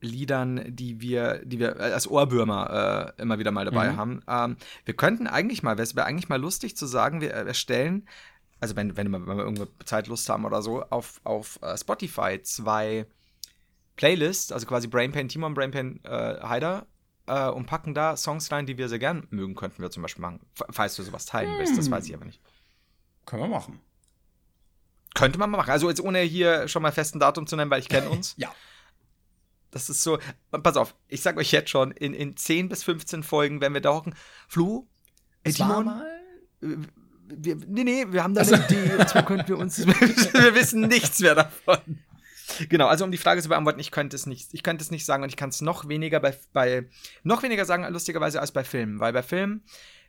Liedern, die wir, die wir als Ohrwürmer äh, immer wieder mal dabei Mhm. haben. Ähm, wir könnten eigentlich mal, es wäre eigentlich mal lustig zu sagen, wir äh, erstellen, also wenn, wenn, wir, wenn wir irgendwo Zeit Lust haben oder so, auf, auf äh, Spotify zwei Playlist, also quasi Brainpain Timon, Brainpain äh, Haider, äh, und packen da Songs rein, die wir sehr gern mögen, könnten wir zum Beispiel machen. Falls du sowas teilen willst, das weiß ich aber nicht. Können wir machen. Könnte man mal machen. Also jetzt ohne hier schon mal festen Datum zu nennen, weil ich kenne uns. Ja. Das ist so. Pass auf, ich sag euch jetzt schon, in, in 10 bis 15 Folgen werden wir da hocken. Flu, ey, Timon, mal- wir, nee, nee, wir haben da eine Idee und zwar könnten wir uns, wir wissen nichts mehr davon. Genau, also um die Frage zu beantworten, ich könnte es nicht, ich könnte es nicht sagen und ich kann es noch weniger bei, bei, noch weniger sagen, lustigerweise, als bei Filmen, weil bei Filmen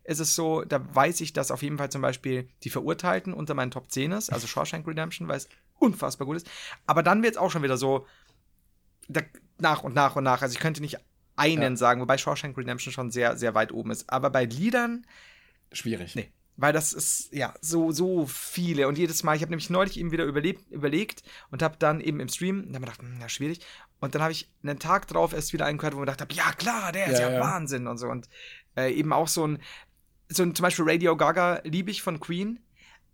ist es so, da weiß ich, dass auf jeden Fall zum Beispiel die Verurteilten unter meinen Top 10 ist, also Shawshank Redemption, weil es unfassbar gut ist, aber dann wird es auch schon wieder so, da, nach und nach und nach, also ich könnte nicht einen Ja. sagen, wobei Shawshank Redemption schon sehr, sehr weit oben ist, aber bei Liedern, Schwierig. Nee. Weil das ist ja so, so viele. Und jedes Mal, ich habe nämlich neulich eben wieder überlebt, überlegt und habe dann eben im Stream, dann hab ich gedacht, hm, ja, schwierig. Und dann habe ich einen Tag drauf erst wieder eingehört, wo ich gedacht habe, ja klar, der ist Ja, ja. Wahnsinn und so. Und äh, eben auch so ein, so ein, zum Beispiel Radio Gaga liebe ich von Queen,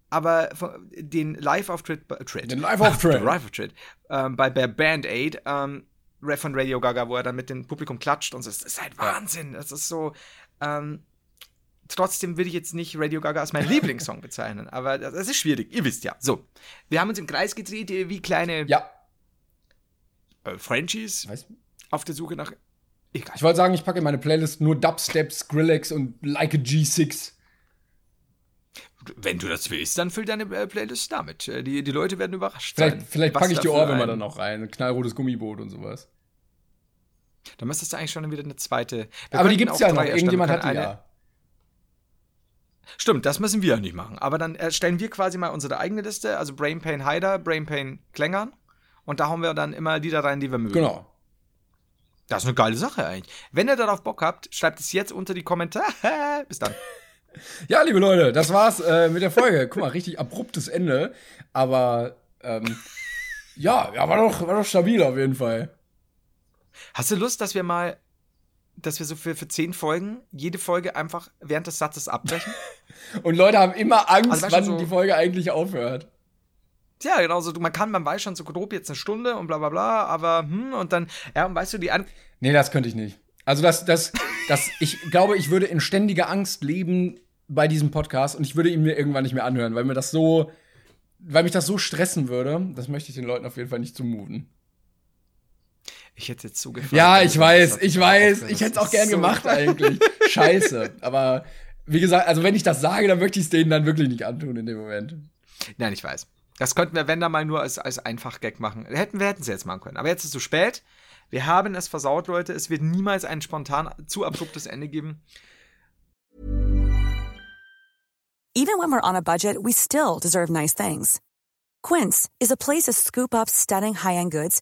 aber von, den Live-Auftritt, äh, Den Live-Auftritt. Live-Auftritt, ähm, bei, bei Band Aid, ähm, von Radio Gaga, wo er dann mit dem Publikum klatscht und so, das ist halt Wahnsinn. Das ist so, ähm, trotzdem will ich jetzt nicht Radio Gaga als meinen Lieblingssong bezeichnen, aber das das ist schwierig, ihr wisst ja. So, wir haben uns im Kreis gedreht, wie kleine Ja. äh, Frenchies Weiß, auf der Suche nach. Egal. ich wollte sagen, ich packe in meine Playlist nur Dubstep, Skrillex und Like a G6. Wenn du das willst, dann füll deine äh, Playlist damit. Äh, Die, die Leute werden überrascht Vielleicht, sein. vielleicht packe ich die Ohrwürmer dann noch rein. Ein knallrotes Gummiboot und sowas. Dann müsstest du eigentlich schon wieder eine zweite. Wir Aber die gibt's auch ja noch. Irgendjemand hat die können ja. Stimmt, das müssen wir ja nicht machen. Aber dann erstellen wir quasi mal unsere eigene Liste, also Brain Pain Haider, Brain Pain Klängern. Und da hauen wir dann immer Lieder rein, die wir mögen. Genau. Das ist eine geile Sache eigentlich. Wenn ihr darauf Bock habt, schreibt es jetzt unter die Kommentare. Bis dann. Ja, liebe Leute, das war's äh, mit der Folge. Guck mal, richtig abruptes Ende. Aber ähm, ja, ja, war doch, war doch stabil auf jeden Fall. Hast du Lust, dass wir mal, dass wir so für, für zehn Folgen jede Folge einfach während des Satzes abbrechen? Und Leute haben immer Angst, Also, wann so- die Folge eigentlich aufhört. ja, genau so. Man kann, man weiß schon so grob jetzt eine Stunde und bla bla bla, aber hm, und dann, ja, und weißt du, die an Nee, das könnte ich nicht. Also das, das, das, ich glaube, ich würde in ständiger Angst leben bei diesem Podcast und ich würde ihn mir irgendwann nicht mehr anhören, weil mir das so, weil mich das so stressen würde. Das möchte ich den Leuten auf jeden Fall nicht zumuten. Ich hätte jetzt so gefragt. Ja, ich weiß, ich weiß, ich hätte es auch gern so- gemacht eigentlich. Scheiße. Aber wie gesagt, also wenn ich das sage, dann möchte ich es denen dann wirklich nicht antun in dem Moment. Nein, ich weiß. Das könnten wir, wenn da mal nur als, als Einfach-Gag machen. Hätten wir hätten es jetzt machen können. Aber jetzt ist es zu spät. Wir haben es versaut, Leute. Es wird niemals ein spontan zu abruptes Ende geben. Even when we're on a budget, we still deserve nice things. Quince is a place to scoop up stunning high-end goods